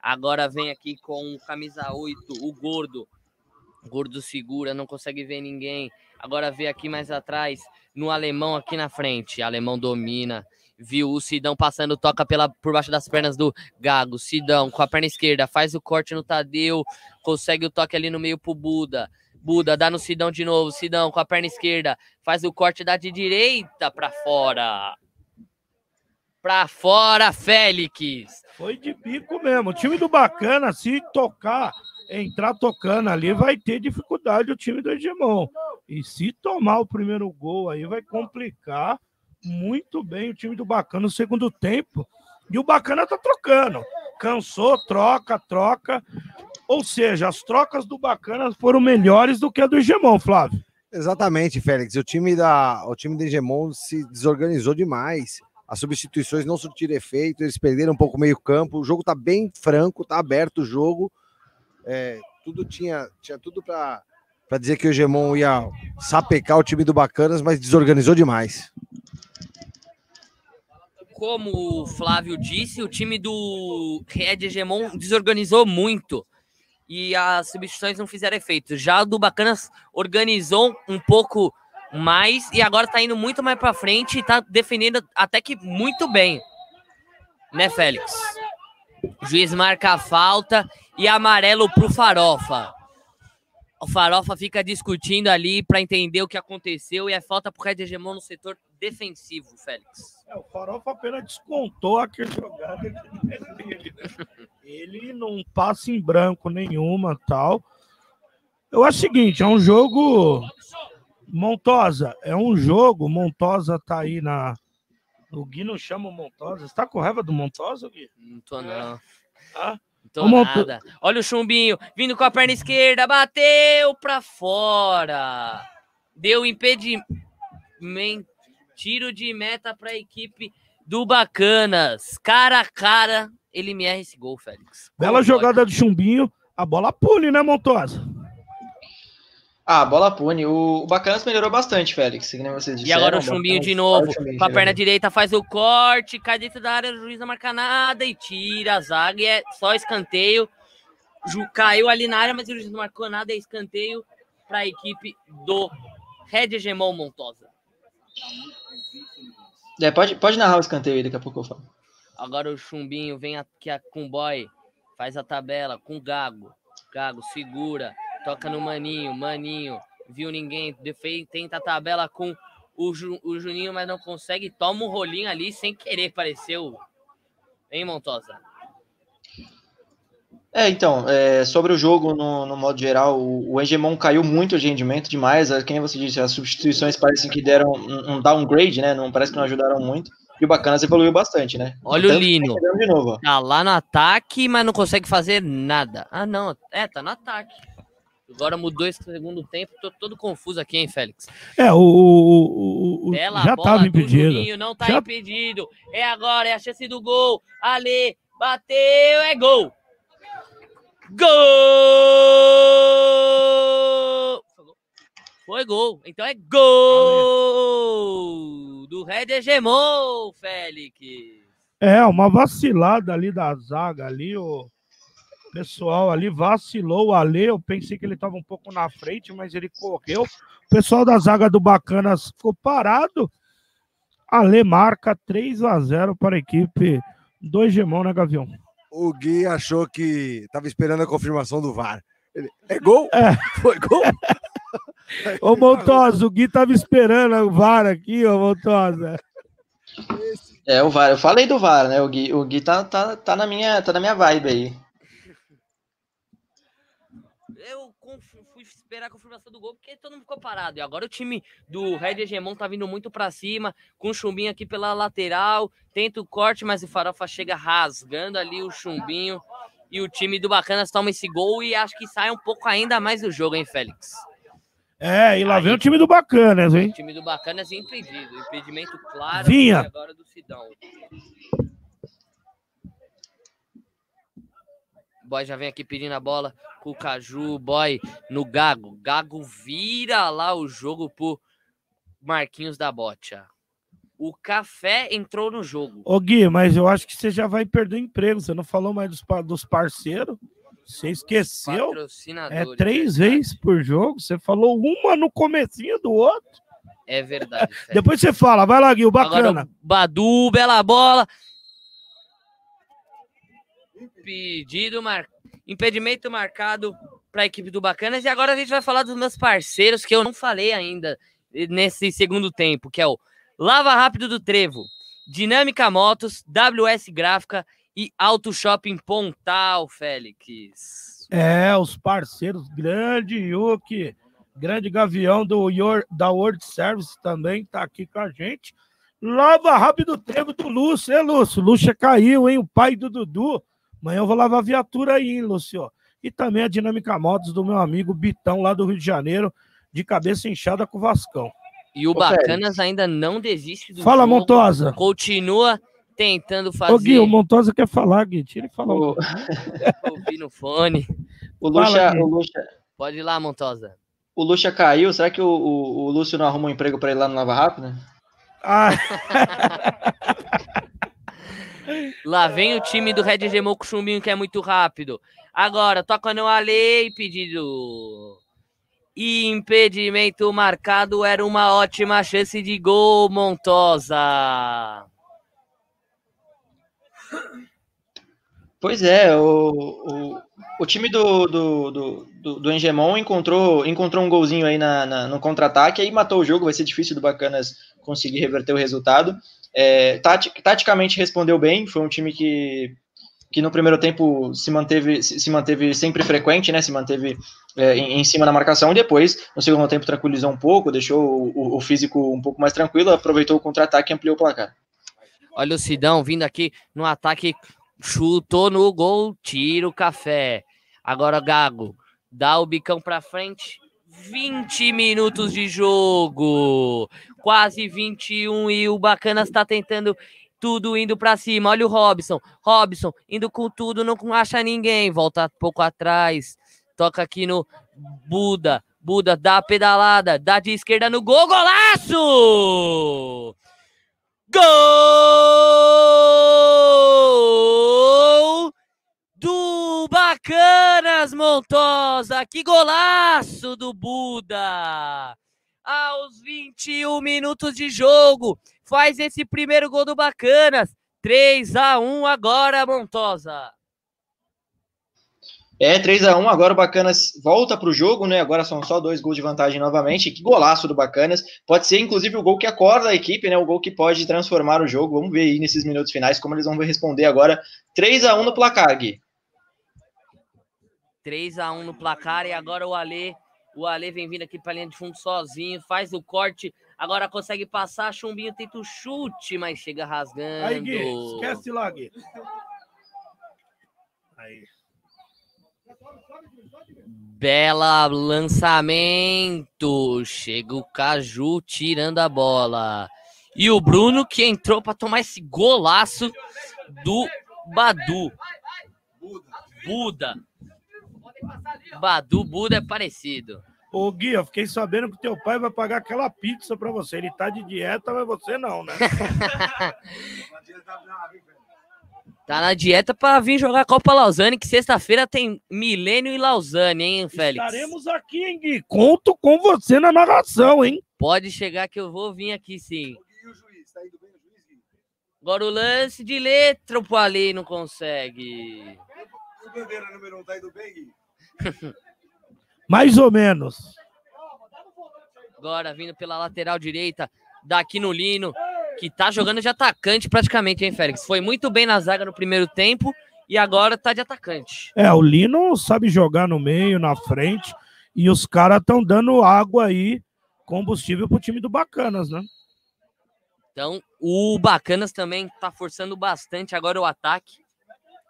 B: Agora vem aqui com camisa 8, o Gordo. O Gordo segura, não consegue ver ninguém. Agora vem aqui mais atrás, no alemão aqui na frente. Alemão domina. Viu o Sidão passando, toca pela, por baixo das pernas do Gago. Sidão com a perna esquerda, faz o corte no Tadeu, consegue o toque ali no meio pro Buda. Buda dá no Sidão de novo. Sidão com a perna esquerda faz o corte da de direita para fora. Para fora, Félix.
A: Foi de bico mesmo. O time do Bacana, se tocar, entrar tocando ali, vai ter dificuldade o time do Hegemon. E se tomar o primeiro gol aí, vai complicar muito bem o time do Bacana no segundo tempo. E o Bacana tá trocando. Cansou, troca, troca. Ou seja, as trocas do Bacana foram melhores do que a do Hegemon, Flávio.
D: Exatamente, Félix. O time, da, o time do Hegemon se desorganizou demais. As substituições não surtiram efeito, eles perderam um pouco o meio-campo. O jogo tá bem franco, tá aberto o jogo. É, tudo tinha, tinha tudo para dizer que o Hegemon ia sapecar o time do Bacanas, mas desorganizou demais.
B: Como o Flávio disse, o time do Red Hegemon desorganizou muito e as substituições não fizeram efeito. Já o do Bacanas organizou um pouco mais e agora tá indo muito mais para frente e tá defendendo até que muito bem. Né, Félix? O juiz marca a falta e amarelo pro Farofa. O Farofa fica discutindo ali para entender o que aconteceu e é falta pro Red Hegemon no setor defensivo, Félix.
A: É, o Farofa apenas descontou aquela jogada né? Ele não passa em branco nenhuma tal. Eu acho o seguinte, é um jogo. Montosa, é um jogo. Montosa tá aí na. O Gui não chama o Montosa. Você tá com raiva do Montosa, Gui?
B: Não tô, não.
A: Ah?
B: Tô nada. Olha o chumbinho, vindo com a perna esquerda, bateu pra fora. Deu impedimento. Tiro de meta para a equipe do Bacanas. Cara a cara, ele me erra esse gol, Félix.
A: Bela Como jogada pode? do Chumbinho. A bola pune, né, Montosa?
C: Ah, bola pune. O, Bacanas melhorou bastante, Félix. Que
B: vocês disseram, e agora o Chumbinho de novo. com a perna direita faz o corte, cai dentro da área, o juiz não marca nada e tira a zaga. E é só escanteio. Ju, caiu ali na área, mas o juiz não marcou nada. É escanteio para a equipe do Red Hegemon Montosa.
C: É, pode, pode narrar o escanteio aí, daqui a pouco eu falo.
B: Agora o Chumbinho vem aqui com o boy, faz a tabela com o Gago. Gago segura, toca no Maninho, Maninho, viu ninguém, tenta a tabela com o, Ju, o Juninho, mas não consegue, toma um rolinho ali sem querer, pareceu. Hein, Montosa?
C: É, então, é, sobre o jogo no, no modo geral, o, o Engemon caiu muito de rendimento demais. É, quem você disse, as substituições parecem que deram um, um, downgrade, né? Não parece que não ajudaram muito. E o Bacanas evoluiu bastante, né?
B: Olha Tanto o Lino. De novo, tá lá no ataque, mas não consegue fazer nada. Ah, não. É, tá no ataque. Agora mudou esse segundo tempo, tô todo confuso aqui, hein, Félix?
A: É, o, o, o já tava impedido. Juninho,
B: não tá já... impedido. É agora, é a chance do gol. Ale, bateu, é gol. Gol! Foi gol. Então é gol do Red Hegemon, Félix.
A: É, uma vacilada ali da zaga ali, o pessoal ali vacilou o Ale, eu pensei que ele estava um pouco na frente, mas ele correu. O pessoal da zaga do Bacanas ficou parado. Ale marca 3 a 0 para a equipe do Hegemon, né, Gavião?
D: O Gui achou que estava esperando a confirmação do VAR. Ele, é gol?
A: É.
D: Foi gol?
A: Ô, Montosa, o Gui tava esperando o VAR aqui, ô, Montosa.
C: É, o VAR. Eu falei do VAR, né? O Gui, o Gui tá, tá, tá, na minha, tá na minha vibe aí.
B: Eu conf- fui esperar a confirmação do gol porque todo mundo ficou parado. E agora o time do Red Hegemon tá vindo muito pra cima, com o chumbinho aqui pela lateral. Tenta o corte, mas o Farofa chega rasgando ali o chumbinho. E o time do Bacanas toma esse gol e acho que sai um pouco ainda mais do jogo, hein, Félix?
A: É, e lá vem
B: Aí.
A: o time do Bacanas, hein?
B: O time do Bacanas impedido. Impedimento claro
A: Vinha.
B: agora do Sidão. Boy já vem aqui pedindo a bola com o Caju, boy no Gago. Gago vira lá o jogo pro Marquinhos da Bocha. O Café entrou no jogo.
A: Ô, Gui, mas eu acho que você já vai perder o emprego. Você não falou mais dos, dos parceiros. Você esqueceu? É três
B: verdade.
A: vezes por jogo. Você falou uma no comecinho do outro.
B: É verdade.
A: Depois você fala, vai lá, Gui, o
B: Agora
A: bacana.
B: o Badu, bela bola. Pedido mar... impedimento marcado para a equipe do Bacanas e agora a gente vai falar dos meus parceiros que eu não falei ainda nesse segundo tempo, que é o Lava Rápido do Trevo, Dinâmica Motos, WS Gráfica e Auto Shopping Pontal, Félix.
A: É, os parceiros, grande Yuki, grande Gavião do Your, da World Service também tá aqui com a gente. Lava rápido o trevo do Lúcio, é Lúcio? Lúcio caiu, hein? O pai do Dudu. Amanhã eu vou lavar a viatura aí, hein, Lúcio? E também a Dinâmica Motos do meu amigo Bitão, lá do Rio de Janeiro, de cabeça inchada com o Vascão.
B: E o
C: Ô,
B: Bacanas ainda não desiste do
A: Fala,
B: jogo,
A: Montosa.
B: continua tentando
A: Ô, Gui,
B: fazer
A: o Montosa quer falar, Gui. Tira ele falar. um
C: O,
B: ouvir no fone.
C: o,
A: Fala,
C: Lucha,
A: Gui.
C: o, Lucha,
B: Pode ir lá, Montosa.
C: o Lucha caiu. Será que o, o, o Lúcio não arruma um emprego pra ele lá no Lava Rápido?
A: Ah,
B: Lá vem o time do Red Gemou com o chumbinho que é muito rápido. Agora, toca no Ale, pedido. Impedimento marcado, era uma ótima chance de gol, Montosa.
C: Pois é, o, o, o time do, do, do, do, do Engemon encontrou, encontrou um golzinho aí na, na- no contra-ataque, aí matou o jogo, vai ser difícil do Bacanas conseguir reverter o resultado. É, tati- taticamente respondeu bem, foi um time que, que no primeiro tempo se manteve, se manteve sempre frequente, né? Se manteve é, em, em cima da marcação, e depois, no segundo tempo, tranquilizou um pouco, deixou o, o- físico um pouco mais tranquilo, aproveitou o contra-ataque e ampliou o placar.
B: Olha o Sidão vindo aqui no ataque, chutou no gol, tira o café. Agora Gago, dá o bicão pra frente. 20 minutos de jogo, quase 21 e o Bacanas tá tentando tudo indo pra cima. Olha o Robson, Robson indo com tudo, não acha ninguém, volta pouco atrás. Toca aqui no Buda, Buda dá a pedalada, dá de esquerda no gol, golaço! Gol Bacanas Montosa. Que golaço do Buda. Aos 21 minutos de jogo, faz esse primeiro gol do Bacanas. 3 a 1 agora, Montosa.
C: É, 3 a 1 agora o Bacanas volta para o jogo, né? Agora são só dois gols de vantagem novamente. Que golaço do Bacanas. Pode ser, inclusive, o gol que acorda a equipe, né? O gol que pode transformar o jogo. Vamos ver aí nesses minutos finais como eles vão responder agora. 3 a 1 no placar, Gui.
B: 3 a 1 no placar e agora o Ale, o Ale vem vindo aqui para linha de fundo sozinho, faz o corte, agora consegue passar, Chumbinho tenta o chute, mas chega rasgando.
A: aí, Gui, esquece lá, Gui. Aí.
B: Bela lançamento. Chega o Caju tirando a bola. E o Bruno que entrou para tomar esse golaço do Badu. Buda. Badu Buda é parecido.
A: Ô, Gui, eu fiquei sabendo que teu pai vai pagar aquela pizza pra você. Ele tá de dieta, mas você não, né?
B: Tá na dieta pra vir jogar Copa Lausanne, que sexta-feira tem Milênio e Lausanne, hein, Félix?
A: Estaremos aqui, hein, Gui? Conto com você na narração, hein?
B: Pode chegar que eu vou vir aqui sim. Agora o lance de letra, o Ali não consegue.
D: O bandeira número 1 um tá indo bem, Gui?
A: Mais ou menos.
B: Agora vindo pela lateral direita, daqui no Lino, que tá jogando de atacante praticamente, hein, Félix? Foi muito bem na zaga no primeiro tempo e agora tá de atacante.
A: É, o Lino sabe jogar no meio, na frente, e os caras estão dando água aí, combustível pro time do Bacanas, né?
B: Então, o Bacanas também tá forçando bastante agora o ataque.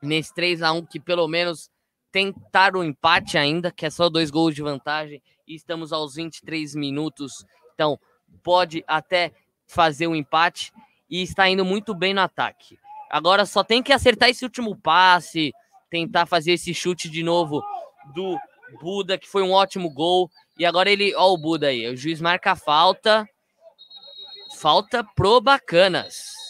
B: Nesse 3 a 1 que pelo menos tentar o empate ainda, que é só dois gols de vantagem, e estamos aos 23 minutos. Então, pode até fazer o um empate e está indo muito bem no ataque. Agora só tem que acertar esse último passe, tentar fazer esse chute de novo do Buda, que foi um ótimo gol. E agora ele, ó o Buda aí, o juiz marca a falta. Falta pro Bacanas.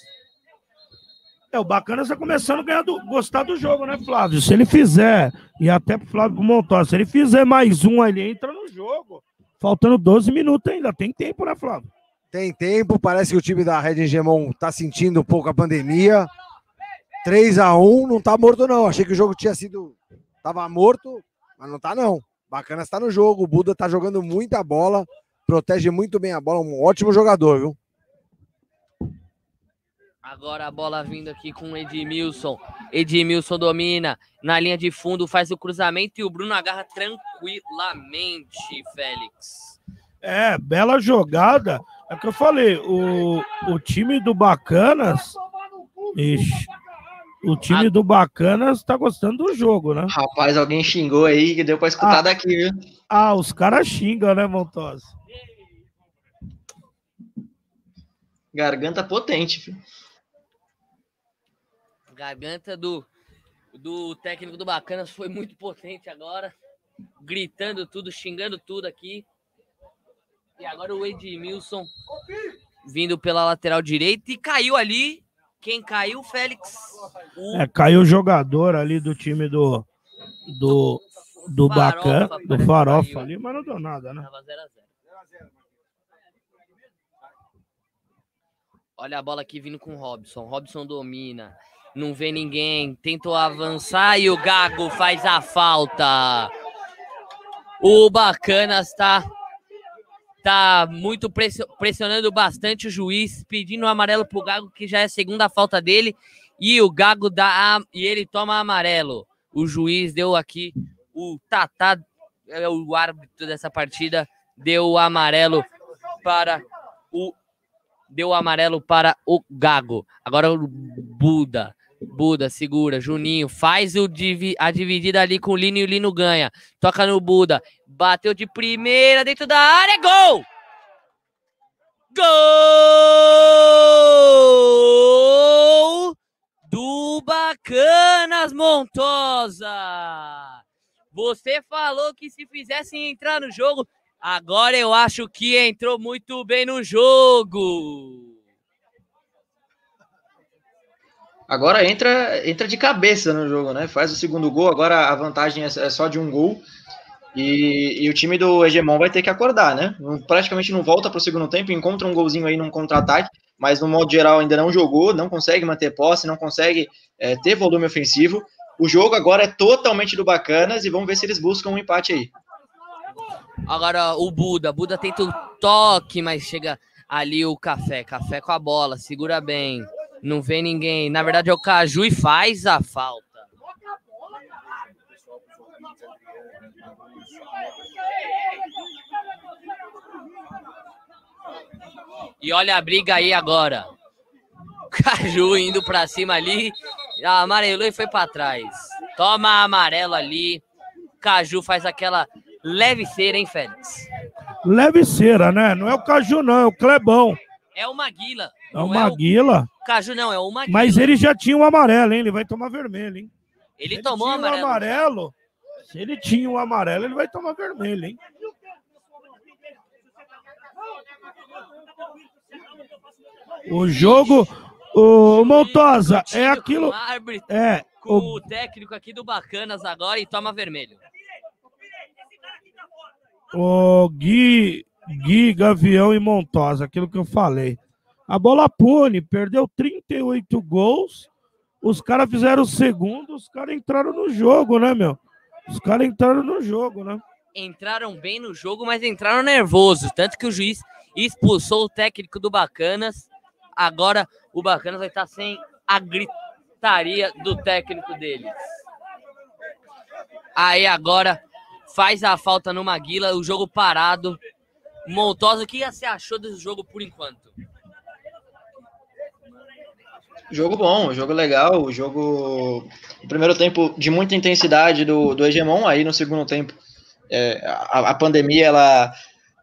A: É, o Bacanas está começando a ganhar do, gostar do jogo, né, Flávio? Se ele fizer, e até pro Flávio Montoya, se ele fizer mais um ali, entra no jogo. Faltando 12 minutos ainda, tem tempo, né, Flávio?
D: Tem tempo, parece que o time da Red Gemon tá sentindo um pouco a pandemia. 3 a 1 não tá morto, não. Achei que o jogo tinha sido. Tava morto, mas não tá, não. Bacana está no jogo. O Buda tá jogando muita bola, protege muito bem a bola. Um ótimo jogador, viu?
B: Agora a bola vindo aqui com o Edmilson. Edmilson domina na linha de fundo, faz o cruzamento e o Bruno agarra tranquilamente, Félix.
A: É, bela jogada. É o que eu falei, o, o time do Bacanas. Ixi, o time do Bacanas tá gostando do jogo, né?
C: Rapaz, alguém xingou aí que deu pra escutar
A: Ah.
C: daqui, viu?
A: Ah, os caras xingam, né, Montosa?
C: Garganta potente, filho.
B: Garganta do, do técnico do Bacanas foi muito potente agora. Gritando tudo, xingando tudo aqui. E agora o Edmilson vindo pela lateral direita e caiu ali. Quem caiu, Félix? O
A: É, caiu o jogador ali do time do. Do. Do
B: parece
A: do Farofa
B: caiu.
A: ali, mas não deu nada, né?
B: Tava 0 a 0. Olha a bola aqui vindo com o Robson. Robson domina. Não vê ninguém. Tentou avançar e o Gago faz a falta. O Bacanas tá, tá muito pressio- pressionando bastante o juiz, pedindo o amarelo pro Gago, que já é a segunda falta dele. E o Gago dá e ele toma amarelo. O juiz deu aqui o Tatá, é o árbitro dessa partida, deu o amarelo para o deu amarelo para o Gago. Agora o Buda. Buda segura, Juninho faz o divi- a dividida ali com o Lino e o Lino ganha. Toca no Buda, bateu de primeira dentro da área, gol! Gol do Bacanas Montosa. Você falou que se fizessem entrar no jogo, agora eu acho que entrou muito bem no jogo.
C: Agora entra, entra de cabeça no jogo, né? Faz o segundo gol, agora a vantagem é é só de um gol. E, e o time do Hegemon vai ter que acordar, né? Praticamente não volta para o segundo tempo, encontra um golzinho aí num contra-ataque, mas no modo geral ainda não jogou, não consegue manter posse, não consegue é, ter volume ofensivo. O jogo agora é totalmente do Bacanas e vamos ver se eles buscam um empate aí.
B: Agora o Buda, Buda tenta o toque, mas chega ali o Café, Café com a bola, segura bem, não vê ninguém. Na verdade é o Caju e faz a falta. E olha a briga aí agora. Caju indo pra cima ali, amarelou e foi pra trás. Toma amarelo ali. Caju faz aquela leve cera, hein, Félix?
A: Leve cera, né? Não é o Caju, não, é o Clebão.
B: É o Maguila.
A: É o
B: não
A: Maguila.
B: o Caju não, é o Maguila.
A: Mas ele já tinha um amarelo, hein? Ele vai tomar vermelho, hein?
B: Ele
A: Ele
B: tomou
A: tinha um
B: amarelo.
A: amarelo. Se ele tinha um amarelo, ele vai tomar vermelho, hein? O jogo, o Montosa, é aquilo. É,
B: com o técnico aqui do Bacanas agora e toma vermelho.
A: O Gui, Gui, Gavião e Montosa, aquilo que eu falei. A bola pune, perdeu 38 gols. Os caras fizeram o segundo, os caras entraram no jogo, né, meu? Os caras entraram no jogo, né?
B: Entraram bem no jogo, mas entraram nervosos. Tanto que o juiz expulsou o técnico do Bacanas. Agora o Bacanas vai estar sem a gritaria do técnico deles. Aí agora faz a falta no Maguila, o jogo parado. Montosa, o que você achou desse jogo por enquanto?
C: Jogo bom, jogo legal, jogo. Primeiro tempo de muita intensidade do, do Hegemon, aí no segundo tempo é, a, a, pandemia, ela,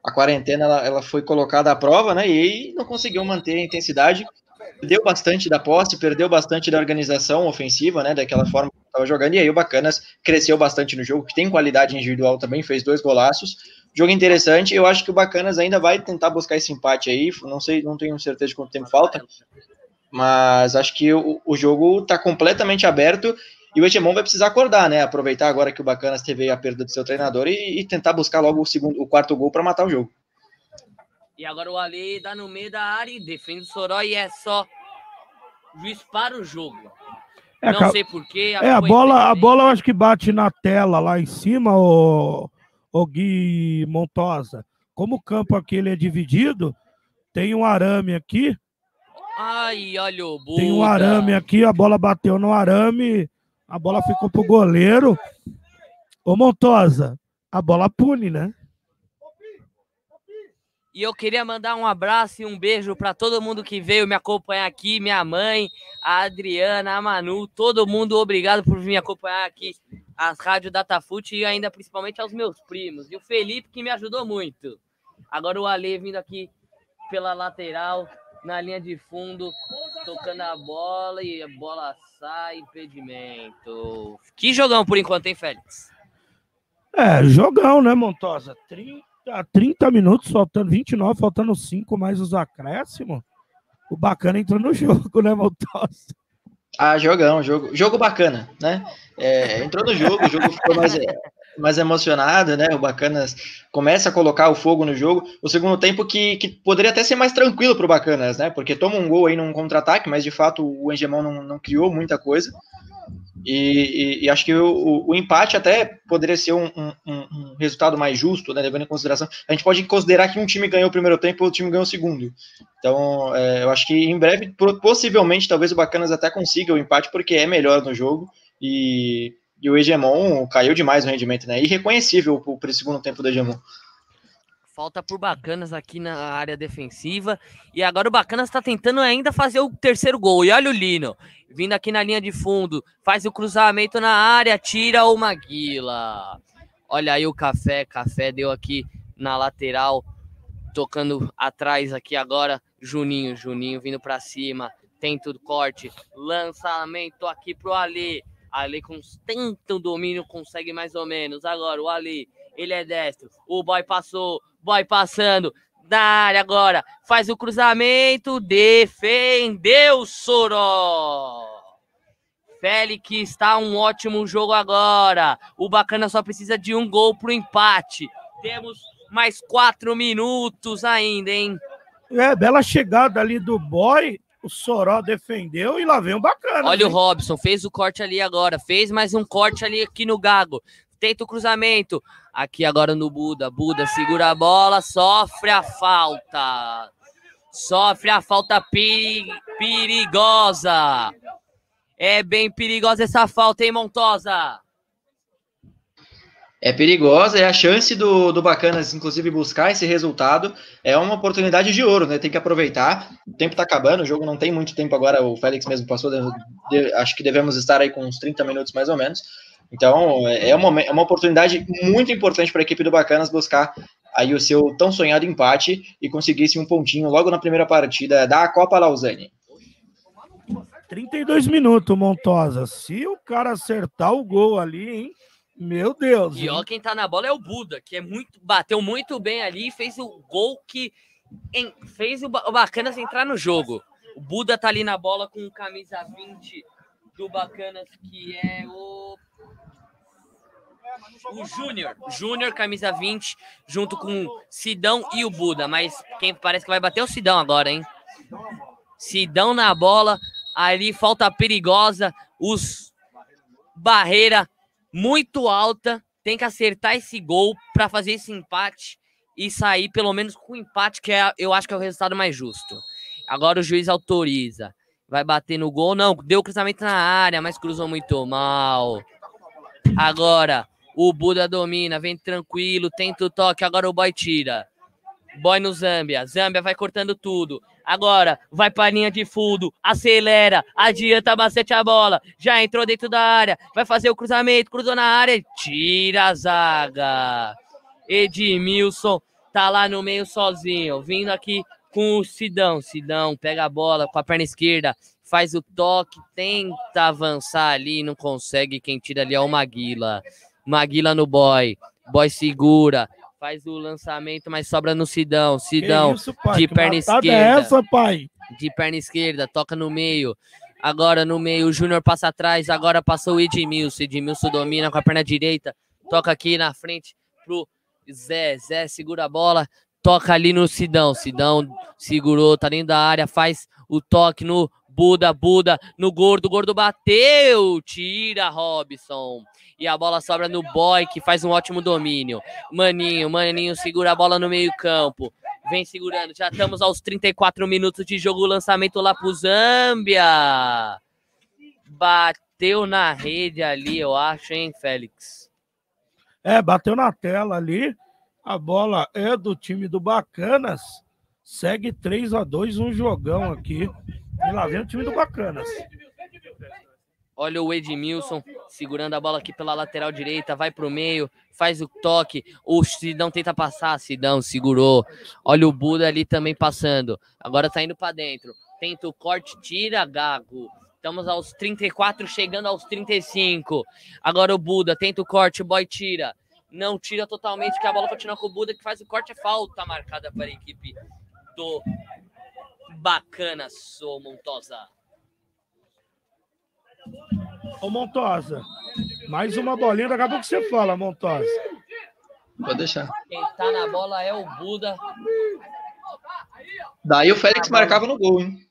C: a quarentena, ela, ela foi colocada à prova, né? E não conseguiu manter a intensidade. Perdeu bastante da posse, perdeu bastante da organização ofensiva, né? Daquela forma que estava jogando. E aí o Bacanas cresceu bastante no jogo, que tem qualidade individual também, fez dois golaços. Jogo interessante. Eu acho que o Bacanas ainda vai tentar buscar esse empate aí. Não sei, não tenho certeza de quanto tempo falta. Mas acho que o, o jogo está completamente aberto e o Hegemon vai precisar acordar, né? Aproveitar agora que o Bacanas teve a perda do seu treinador e, e tentar buscar logo o segundo, o quarto gol para matar o jogo.
B: E agora o Ali dá no meio da área e defende o Soró e é só juiz para o jogo. É, Não sei porquê.
A: É, a bola, a bola eu acho que bate na tela lá em cima, o, o Gui Montosa. Como o campo aqui ele é dividido, tem um arame aqui
B: Ai, olha o Buda.
A: Tem um arame aqui, a bola bateu no arame, a bola ficou pro goleiro. Ô Montosa, a bola pune, né?
B: E eu queria mandar um abraço e um beijo para todo mundo que veio me acompanhar aqui, minha mãe, a Adriana, a Manu, todo mundo, obrigado por vir me acompanhar aqui, as Rádio Datafute e ainda principalmente aos meus primos. E o Felipe que me ajudou muito. Agora o Ale vindo aqui pela lateral, na linha de fundo, tocando a bola e a bola sai, impedimento. Que jogão por enquanto, hein, Félix?
A: É, jogão, né, Montosa? 30, 30 minutos, faltando 29, faltando 5 mais os acréscimos. O bacana entrou no jogo, né, Montosa?
C: Ah, jogão, jogo, jogo bacana, né? É, entrou no jogo, o jogo ficou mais, mais emocionado, né? O Bacanas começa a colocar o fogo no jogo. O segundo tempo que, que poderia até ser mais tranquilo para o Bacanas, né? Porque toma um gol aí num contra-ataque, mas de fato o Engemão não, não criou muita coisa. E, e, e acho que o, o, empate até poderia ser um, um, um, resultado mais justo, né? Levando em consideração. A gente pode considerar que um time ganhou o primeiro tempo e o time ganhou o segundo. Então, é, eu acho que em breve, possivelmente, talvez o Bacanas até consiga o empate, porque é melhor no jogo. E e o Hegemon caiu demais no rendimento, né? Irreconhecível para o segundo tempo do Hegemon.
B: Falta por Bacanas aqui na área defensiva. E agora o Bacanas está tentando ainda fazer o terceiro gol. E olha o Lino, vindo aqui na linha de fundo, faz o cruzamento na área, tira o Maguila. Olha aí o Café, Café deu aqui na lateral, tocando atrás aqui agora. Juninho, Juninho vindo para cima, tenta o corte, lançamento aqui pro Ali. Ali com tanto domínio consegue mais ou menos. Agora o Ali, ele é destro. O boy passou, boy passando na área agora. Faz o cruzamento, defendeu Soró. Félix está um ótimo jogo agora. O Bacana só precisa de um gol para o empate. Temos mais quatro minutos ainda, hein?
A: É, bela chegada ali do boy. O Soró defendeu e lá vem um bacana.
B: Olha hein? o Robson, fez o corte ali agora. Fez mais um corte ali aqui no Gago. Tenta o cruzamento. Aqui agora no Buda. Buda segura a bola, sofre a falta. Sofre a falta perigosa. É bem perigosa essa falta, hein, Montosa?
C: É perigosa, é a chance do, do Bacanas, inclusive, buscar esse resultado. É uma oportunidade de ouro, né? Tem que aproveitar. O tempo tá acabando, o jogo não tem muito tempo agora. O Félix mesmo passou, de, de, acho que devemos estar aí com uns 30 minutos mais ou menos. Então, é, é uma, é uma oportunidade muito importante para a equipe do Bacanas buscar aí o seu tão sonhado empate e conseguir esse um pontinho logo na primeira partida da Copa Lausanne.
A: 32 minutos, Montosa. Se o cara acertar o gol ali, hein? Meu Deus.
B: E ó, quem tá na bola é o Buda, que é muito bateu muito bem ali fez o gol que em, fez o, o Bacanas entrar no jogo. O Buda tá ali na bola com camisa 20 do Bacanas, que é o o Júnior, Júnior, camisa 20, junto com Sidão e o Buda. Mas quem parece que vai bater é o Sidão agora, hein? Sidão na bola, ali falta perigosa, os barreira muito alta, tem que acertar esse gol para fazer esse empate e sair pelo menos com o empate, que é, eu acho que é o resultado mais justo. Agora o juiz autoriza. Vai bater no gol, não, deu cruzamento na área, mas cruzou muito mal. Agora, o Buda domina, vem tranquilo, tenta o toque, agora o boy tira. Boy no Zâmbia. Zâmbia vai cortando tudo. Agora vai para a linha de fundo, acelera, adianta bastante a bola. Já entrou dentro da área, vai fazer o cruzamento, cruzou na área, tira a zaga. Edmilson tá lá no meio sozinho, vindo aqui com o Sidão. Sidão pega a bola com a perna esquerda, faz o toque, tenta avançar ali, não consegue. Quem tira ali é o Maguila. Maguila no boy. Boy segura. Faz o lançamento, mas sobra no Sidão. Sidão isso, de perna esquerda. É
A: essa, pai?
B: De perna esquerda, toca no meio. Agora no meio, o Júnior passa atrás. Agora passou o Edmilson. Edmilson domina com a perna direita. Toca aqui na frente pro Zé. Zé segura a bola. Toca ali no Sidão. Sidão segurou, tá dentro da área. Faz o toque no Buda, Buda, no gordo, gordo bateu, tira Robson. E a bola sobra no boy, que faz um ótimo domínio. Maninho, Maninho segura a bola no meio-campo. Vem segurando, já estamos aos 34 minutos de jogo. Lançamento lá pro Zâmbia. Bateu na rede ali, eu acho, hein, Félix?
A: É, bateu na tela ali. A bola é do time do Bacanas. Segue 3 a 2 um jogão aqui. E lá vem o time do Bacanas.
B: Olha o Edmilson segurando a bola aqui pela lateral direita, vai pro meio, faz o toque. O Sidão tenta passar, Sidão segurou. Olha o Buda ali também passando. Agora tá indo para dentro. Tenta o corte, tira Gago. Estamos aos 34, chegando aos 35. Agora o Buda tenta o corte, o boy tira. Não tira totalmente, que a bola continua com o Buda, que faz o corte, é falta marcada para a equipe do Bacana, sou Montosa.
A: Ô Montosa, mais uma bolinha, daqui a pouco você fala, Montosa.
C: Pode deixar.
B: Quem tá na bola é o Buda.
C: Daí o Félix marcava no gol, hein?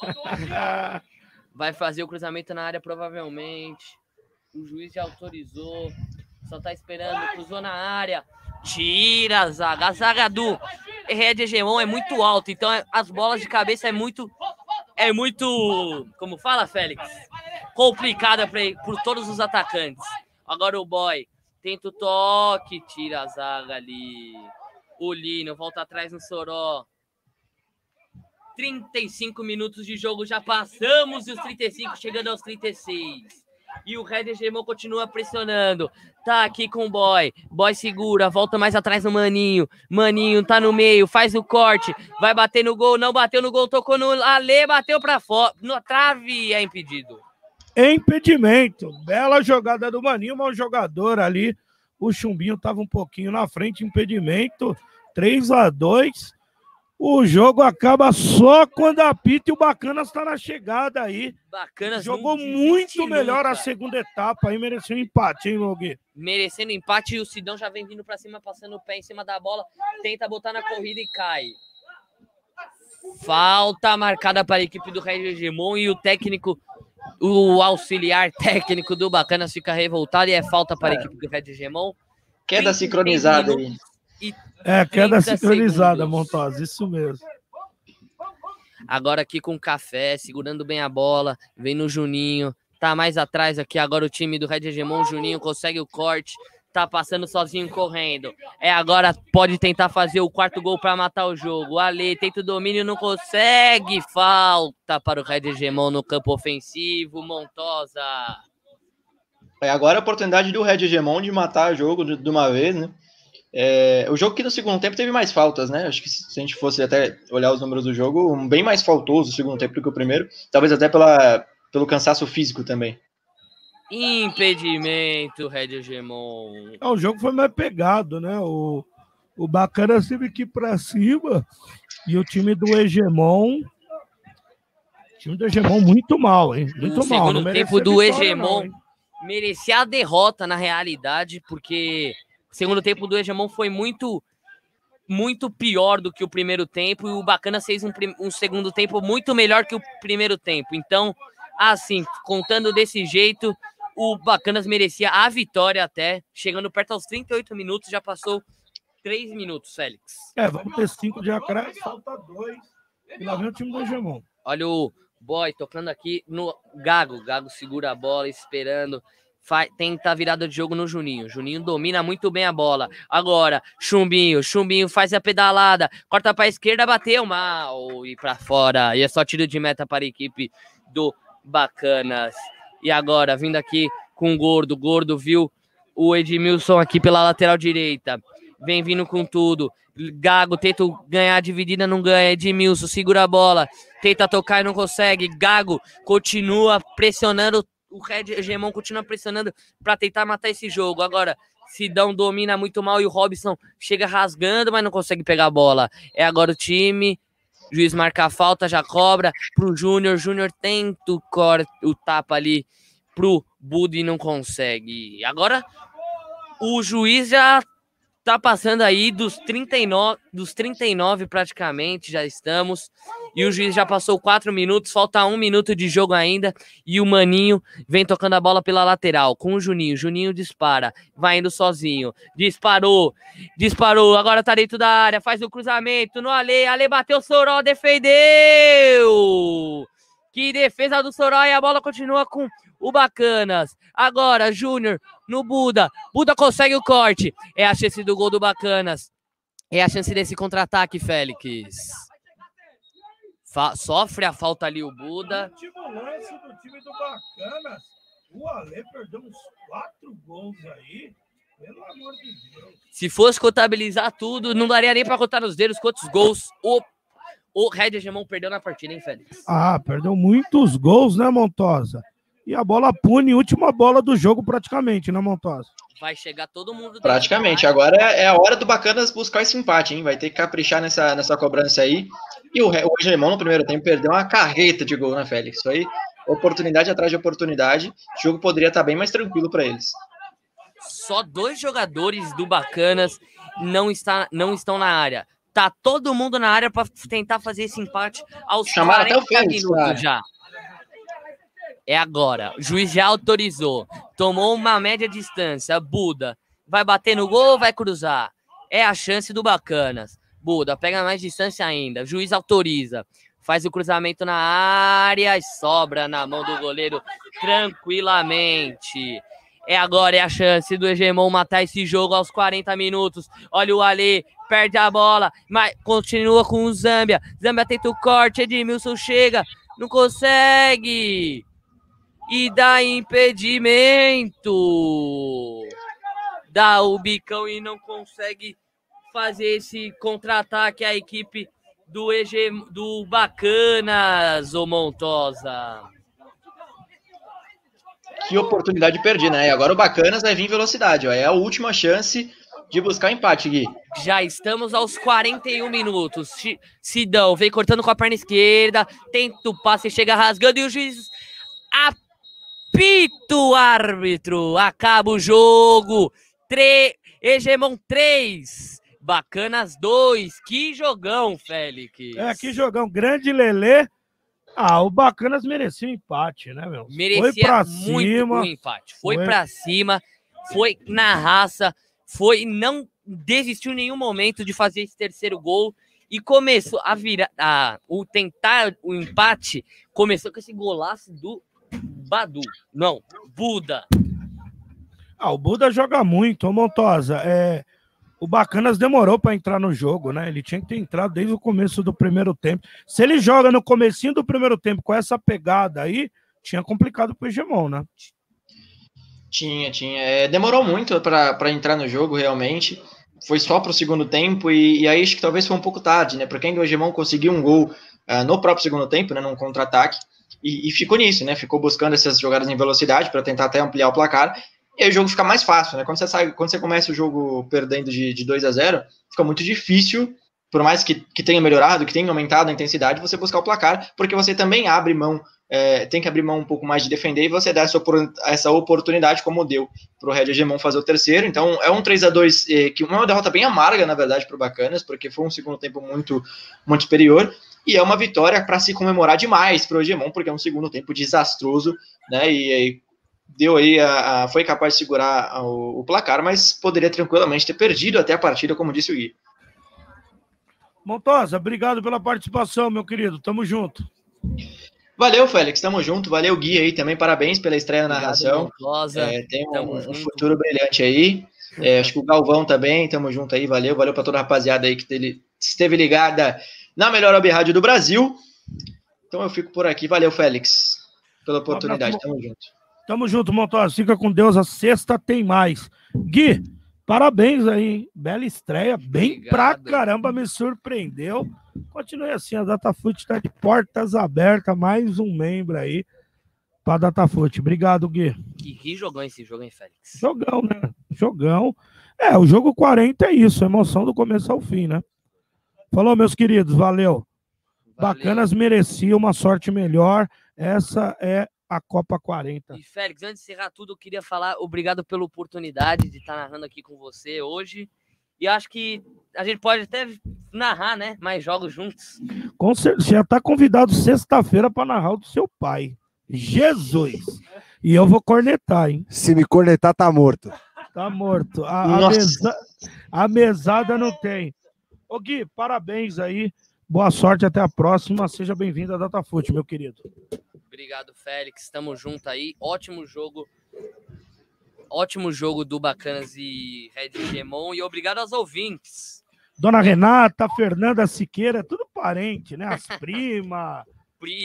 B: Vai fazer o cruzamento na área, provavelmente. O juiz já autorizou. Só tá esperando, cruzou na área. Tira a zaga. A zaga do Red Hegemon é muito alta, então é, as bolas de cabeça é muito. É muito. Como fala, Félix? Complicada para por todos os atacantes. Agora o boy tenta o toque, tira a zaga ali. O Lino volta atrás no Soró. 35 minutos de jogo, já passamos os 35, chegando aos 36. E o Red Hegemon continua pressionando. Tá aqui com o Boy. Boy segura, volta mais atrás no Maninho. Maninho tá no meio, faz o corte. Vai bater no gol, não bateu no gol, tocou no Ale, bateu para fora. No trave é impedido.
A: Impedimento. Bela jogada do Maninho, mau jogador ali. O Chumbinho tava um pouquinho na frente, impedimento. 3 a 2 o jogo acaba só quando apita e o Bacanas está na chegada aí.
B: Bacanas
A: Jogou muito melhor a segunda etapa aí, mereceu um empate, hein, Logue?
B: Merecendo empate e o Sidão já vem vindo para cima, passando o pé em cima da bola, tenta botar na corrida e cai. Falta marcada para a equipe do Red Hegemon e o técnico, o auxiliar técnico do Bacanas fica revoltado e é falta para a equipe do Red Hegemon.
C: Queda sincronizada aí.
A: É, queda sincronizada, Montosa, isso mesmo.
B: Agora aqui com o café, segurando bem a bola, vem no Juninho, tá mais atrás aqui agora o time do Red Hegemon, Juninho consegue o corte, tá passando sozinho correndo. É agora pode tentar fazer o quarto gol para matar o jogo. Ale tenta o domínio, não consegue. Falta para o Red Hegemon no campo ofensivo, Montosa.
C: É agora a oportunidade do Red Hegemon de matar o jogo de, de uma vez, né? É, o jogo que no segundo tempo teve mais faltas, né? Acho que se a gente fosse até olhar os números do jogo, um bem mais faltoso o segundo tempo do que o primeiro, talvez até pela, pelo cansaço físico também.
B: Impedimento, Red Hegemon.
A: É, o jogo foi mais pegado, né? O, o Bacana sempre que para cima e o time do Hegemon. O time do Hegemon muito mal, hein? Muito
B: o
A: mal.
B: segundo tempo do Hegemon merecia a derrota na realidade, porque segundo tempo do Hegemon foi muito muito pior do que o primeiro tempo e o Bacana fez um, um segundo tempo muito melhor que o primeiro tempo. Então, assim, contando desse jeito, o Bacanas merecia a vitória até, chegando perto aos 38 minutos, já passou 3 minutos, Félix.
A: É, vamos ter 5 de acréscimo, falta 2. E lá vem o time do Hegemon.
B: Olha o boy tocando aqui no Gago. Gago segura a bola, esperando. Faz, tenta virada de jogo no Juninho. Juninho domina muito bem a bola. Agora, Chumbinho. Chumbinho faz a pedalada. Corta para a esquerda, bateu mal. E para fora. E é só tiro de meta para a equipe do Bacanas. E agora, vindo aqui com o Gordo. Gordo viu o Edmilson aqui pela lateral direita. Vem vindo com tudo. Gago tenta ganhar a dividida, não ganha. Edmilson segura a bola. Tenta tocar e não consegue. Gago continua pressionando o Red Hegemon continua pressionando para tentar matar esse jogo. Agora, Sidão domina muito mal e o Robson chega rasgando, mas não consegue pegar a bola. É agora o time. Juiz marca a falta, já cobra pro Júnior. Júnior tenta o, o tapa ali pro Budi e não consegue. Agora o juiz já tá passando aí dos 39, dos 39 praticamente, já estamos. E o juiz já passou quatro minutos, falta um minuto de jogo ainda. E o Maninho vem tocando a bola pela lateral com o Juninho. Juninho dispara, vai indo sozinho. Disparou, disparou, agora tá dentro da área, faz o cruzamento no Ale. Ale bateu, Soró defendeu. Que defesa do Soró e a bola continua com o Bacanas. Agora, Júnior no Buda. Buda consegue o corte. É a chance do gol do Bacanas. É a chance desse contra-ataque, Félix. Fa sofre a falta ali o Buda.
A: O último lance do time do Bacanas. O Ale perdeu uns quatro gols aí. Pelo amor de Deus.
B: Se fosse contabilizar tudo, não daria nem para contar nos dedos quantos gols o, o Red Hegemon perdeu na partida, hein, Félix?
A: Ah, perdeu muitos gols, né, Montosa? E a bola pune, última bola do jogo praticamente, né, Montosa?
B: Vai chegar todo mundo.
C: Praticamente. Agora é a hora do Bacanas buscar esse empate, hein? Vai ter que caprichar nessa, nessa cobrança aí. E o, o Hegemon no primeiro tempo perdeu uma carreta de gol, né, Félix? Isso aí, oportunidade atrás de oportunidade. O jogo poderia estar bem mais tranquilo para eles.
B: Só dois jogadores do Bacanas não, está, não estão na área. Tá todo mundo na área para tentar fazer esse empate aos
C: Chamaram 40 até o Fênix,
B: minutos cara. já. É agora. O juiz já autorizou. Tomou uma média distância. Buda. Vai bater no gol ou vai cruzar? É a chance do Bacanas. Buda pega mais distância ainda. O juiz autoriza. Faz o cruzamento na área e sobra na mão do goleiro tranquilamente. É agora, é a chance do Hegemon matar esse jogo aos 40 minutos. Olha o Ale, perde a bola, mas continua com o Zambia. Zambia tenta o corte, Edmilson chega, não consegue e dá impedimento. Dá o bicão e não consegue fazer esse contra-ataque à equipe do, EG, do Bacanas, ô Montosa.
C: Que oportunidade perdida, né? E agora o Bacanas vai vir em velocidade, ó. É a última chance de buscar empate, Gui.
B: Já estamos aos 41 minutos. Sidão vem cortando com a perna esquerda, tenta o passe, chega rasgando e o juiz apito árbitro. Acaba o jogo. Tre... Hegemon 3. Bacanas 2. Que jogão, Félix.
A: É, que jogão. Grande Lelê. Ah, o Bacanas merecia um empate, né, meu?
B: Merecia foi pra muito cima, um empate. Foi, foi pra cima, foi na raça, foi não desistiu em nenhum momento de fazer esse terceiro gol e começou a virar, a, o tentar o empate, começou com esse golaço do Badu. Não, Buda.
A: Ah, o Buda joga muito, ô Montosa. É, o Bacanas demorou para entrar no jogo, né? Ele tinha que ter entrado desde o começo do primeiro tempo. Se ele joga no comecinho do primeiro tempo com essa pegada aí, tinha complicado pro Hegemon, né?
C: Tinha, tinha. É, demorou muito para entrar no jogo, realmente. Foi só pro segundo tempo, e, e, aí acho que talvez foi um pouco tarde, né? Porque ainda o Hegemon conseguiu um gol uh, no próprio segundo tempo, né? Num contra-ataque. E, e ficou nisso, né? Ficou buscando essas jogadas em velocidade para tentar até ampliar o placar. E aí o jogo fica mais fácil, né? Quando você, sai, quando você começa o jogo perdendo de, de 2 a 0 fica muito difícil, por mais que, que tenha melhorado, que tenha aumentado a intensidade, você buscar o placar, porque você também abre mão, é, tem que abrir mão um pouco mais de defender e você dá essa, essa oportunidade, como deu para o Red Hegemon fazer o terceiro. Então é um 3 a 2 é, que uma derrota bem amarga, na verdade, para o Bacanas, porque foi um segundo tempo muito, muito superior. E é uma vitória para se comemorar demais para o Hegemon, porque é um segundo tempo desastroso, né? E, e deu aí, a, a, foi capaz de segurar a, o, o, placar, mas poderia tranquilamente ter perdido até a partida, como disse o Gui.
A: Montosa, obrigado pela participação, meu querido. Tamo junto.
C: Valeu, Félix, tamo junto. Valeu, Gui aí também. Parabéns pela estreia na narração. É, tem um, um futuro brilhante aí. É, acho que o Galvão também, tamo junto aí. Valeu, valeu para toda a rapaziada aí que esteve ligada na melhor web rádio do Brasil. Então eu fico por aqui. Valeu, Félix, pela oportunidade. Tamo junto.
A: Tamo junto, Montosa. Fica com Deus. A sexta tem mais. Gui, parabéns aí. Bela estreia. Bem Obrigado. pra caramba. Me surpreendeu. Continue assim. A Datafute está de portas abertas. Mais um membro aí pra Datafute. Obrigado, Gui.
B: Que, que jogão esse jogo, hein, Félix?
A: Jogão, né? Jogão. É, o jogo 40 é isso. Emoção do começo ao fim, né? Falou, meus queridos, valeu. valeu. Bacanas merecia uma sorte melhor. Essa é a Copa 40.
B: E Félix, antes de encerrar tudo, eu queria falar obrigado pela oportunidade de estar narrando aqui com você hoje. E acho que a gente pode até narrar, né? Mais jogos juntos.
A: Com certeza. Já está convidado sexta-feira para narrar o do seu pai. Jesus! E eu vou cornetar, hein?
D: Se me cornetar, tá morto.
A: Tá morto. A, a, mesa... a mesada não tem. Ô Gui, parabéns aí. Boa sorte, até a próxima. Seja bem-vindo à Datafute, meu querido.
B: Obrigado, Félix. Tamo junto aí. Ótimo jogo. Ótimo jogo do Bacanas e Red Gemon. E obrigado aos ouvintes.
A: Dona Renata, Fernanda Siqueira, tudo parente, né? As primas.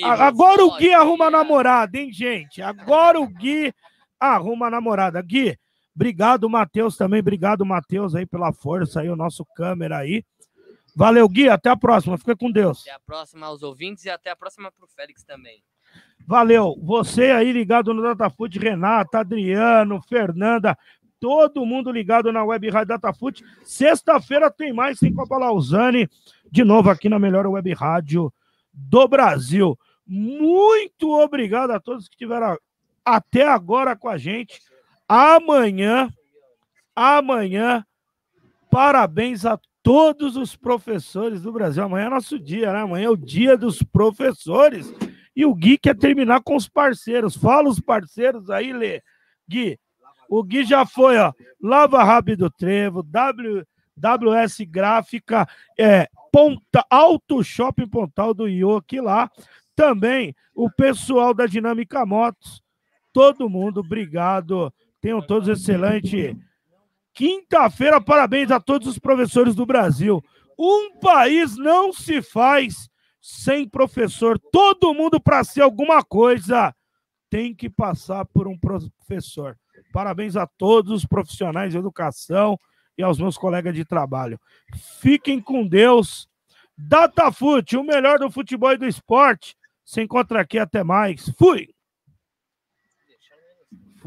A: Agora o Gui arruma namorada, hein, gente? Agora o Gui arruma namorada. Gui, obrigado, Matheus, também. Obrigado, Matheus, aí, pela força aí, o nosso câmera aí. Valeu, Gui. Até a próxima. Fica com Deus.
B: Até a próxima aos ouvintes e até a próxima para o Félix também.
A: Valeu. Você aí ligado no Datafoot, Renata, Adriano, Fernanda, todo mundo ligado na Web Rádio Datafoot. Sexta-feira tem mais sem Copa Lausanne, de novo aqui na melhor Web Rádio do Brasil. Muito obrigado a todos que estiveram até agora com a gente. Amanhã, amanhã, parabéns a todos os professores do Brasil. Amanhã é nosso dia, né? Amanhã é o dia dos professores. E o Gui quer terminar com os parceiros. Fala os parceiros aí, Lê. Gui, o Gui já foi, ó. Lava Rápido Trevo, w, WS Gráfica, é, Ponta, Auto Shopping Pontal do Ioki lá. Também o pessoal da Dinâmica Motos. Todo mundo, obrigado. Tenham todos excelente Quinta-feira, parabéns a todos os professores do Brasil. Um país não se faz sem professor. Todo mundo, para ser alguma coisa, tem que passar por um professor. Parabéns a todos os profissionais de educação e aos meus colegas de trabalho. Fiquem com Deus. Datafute, o melhor do futebol e do esporte. Se encontra aqui, até mais. Fui!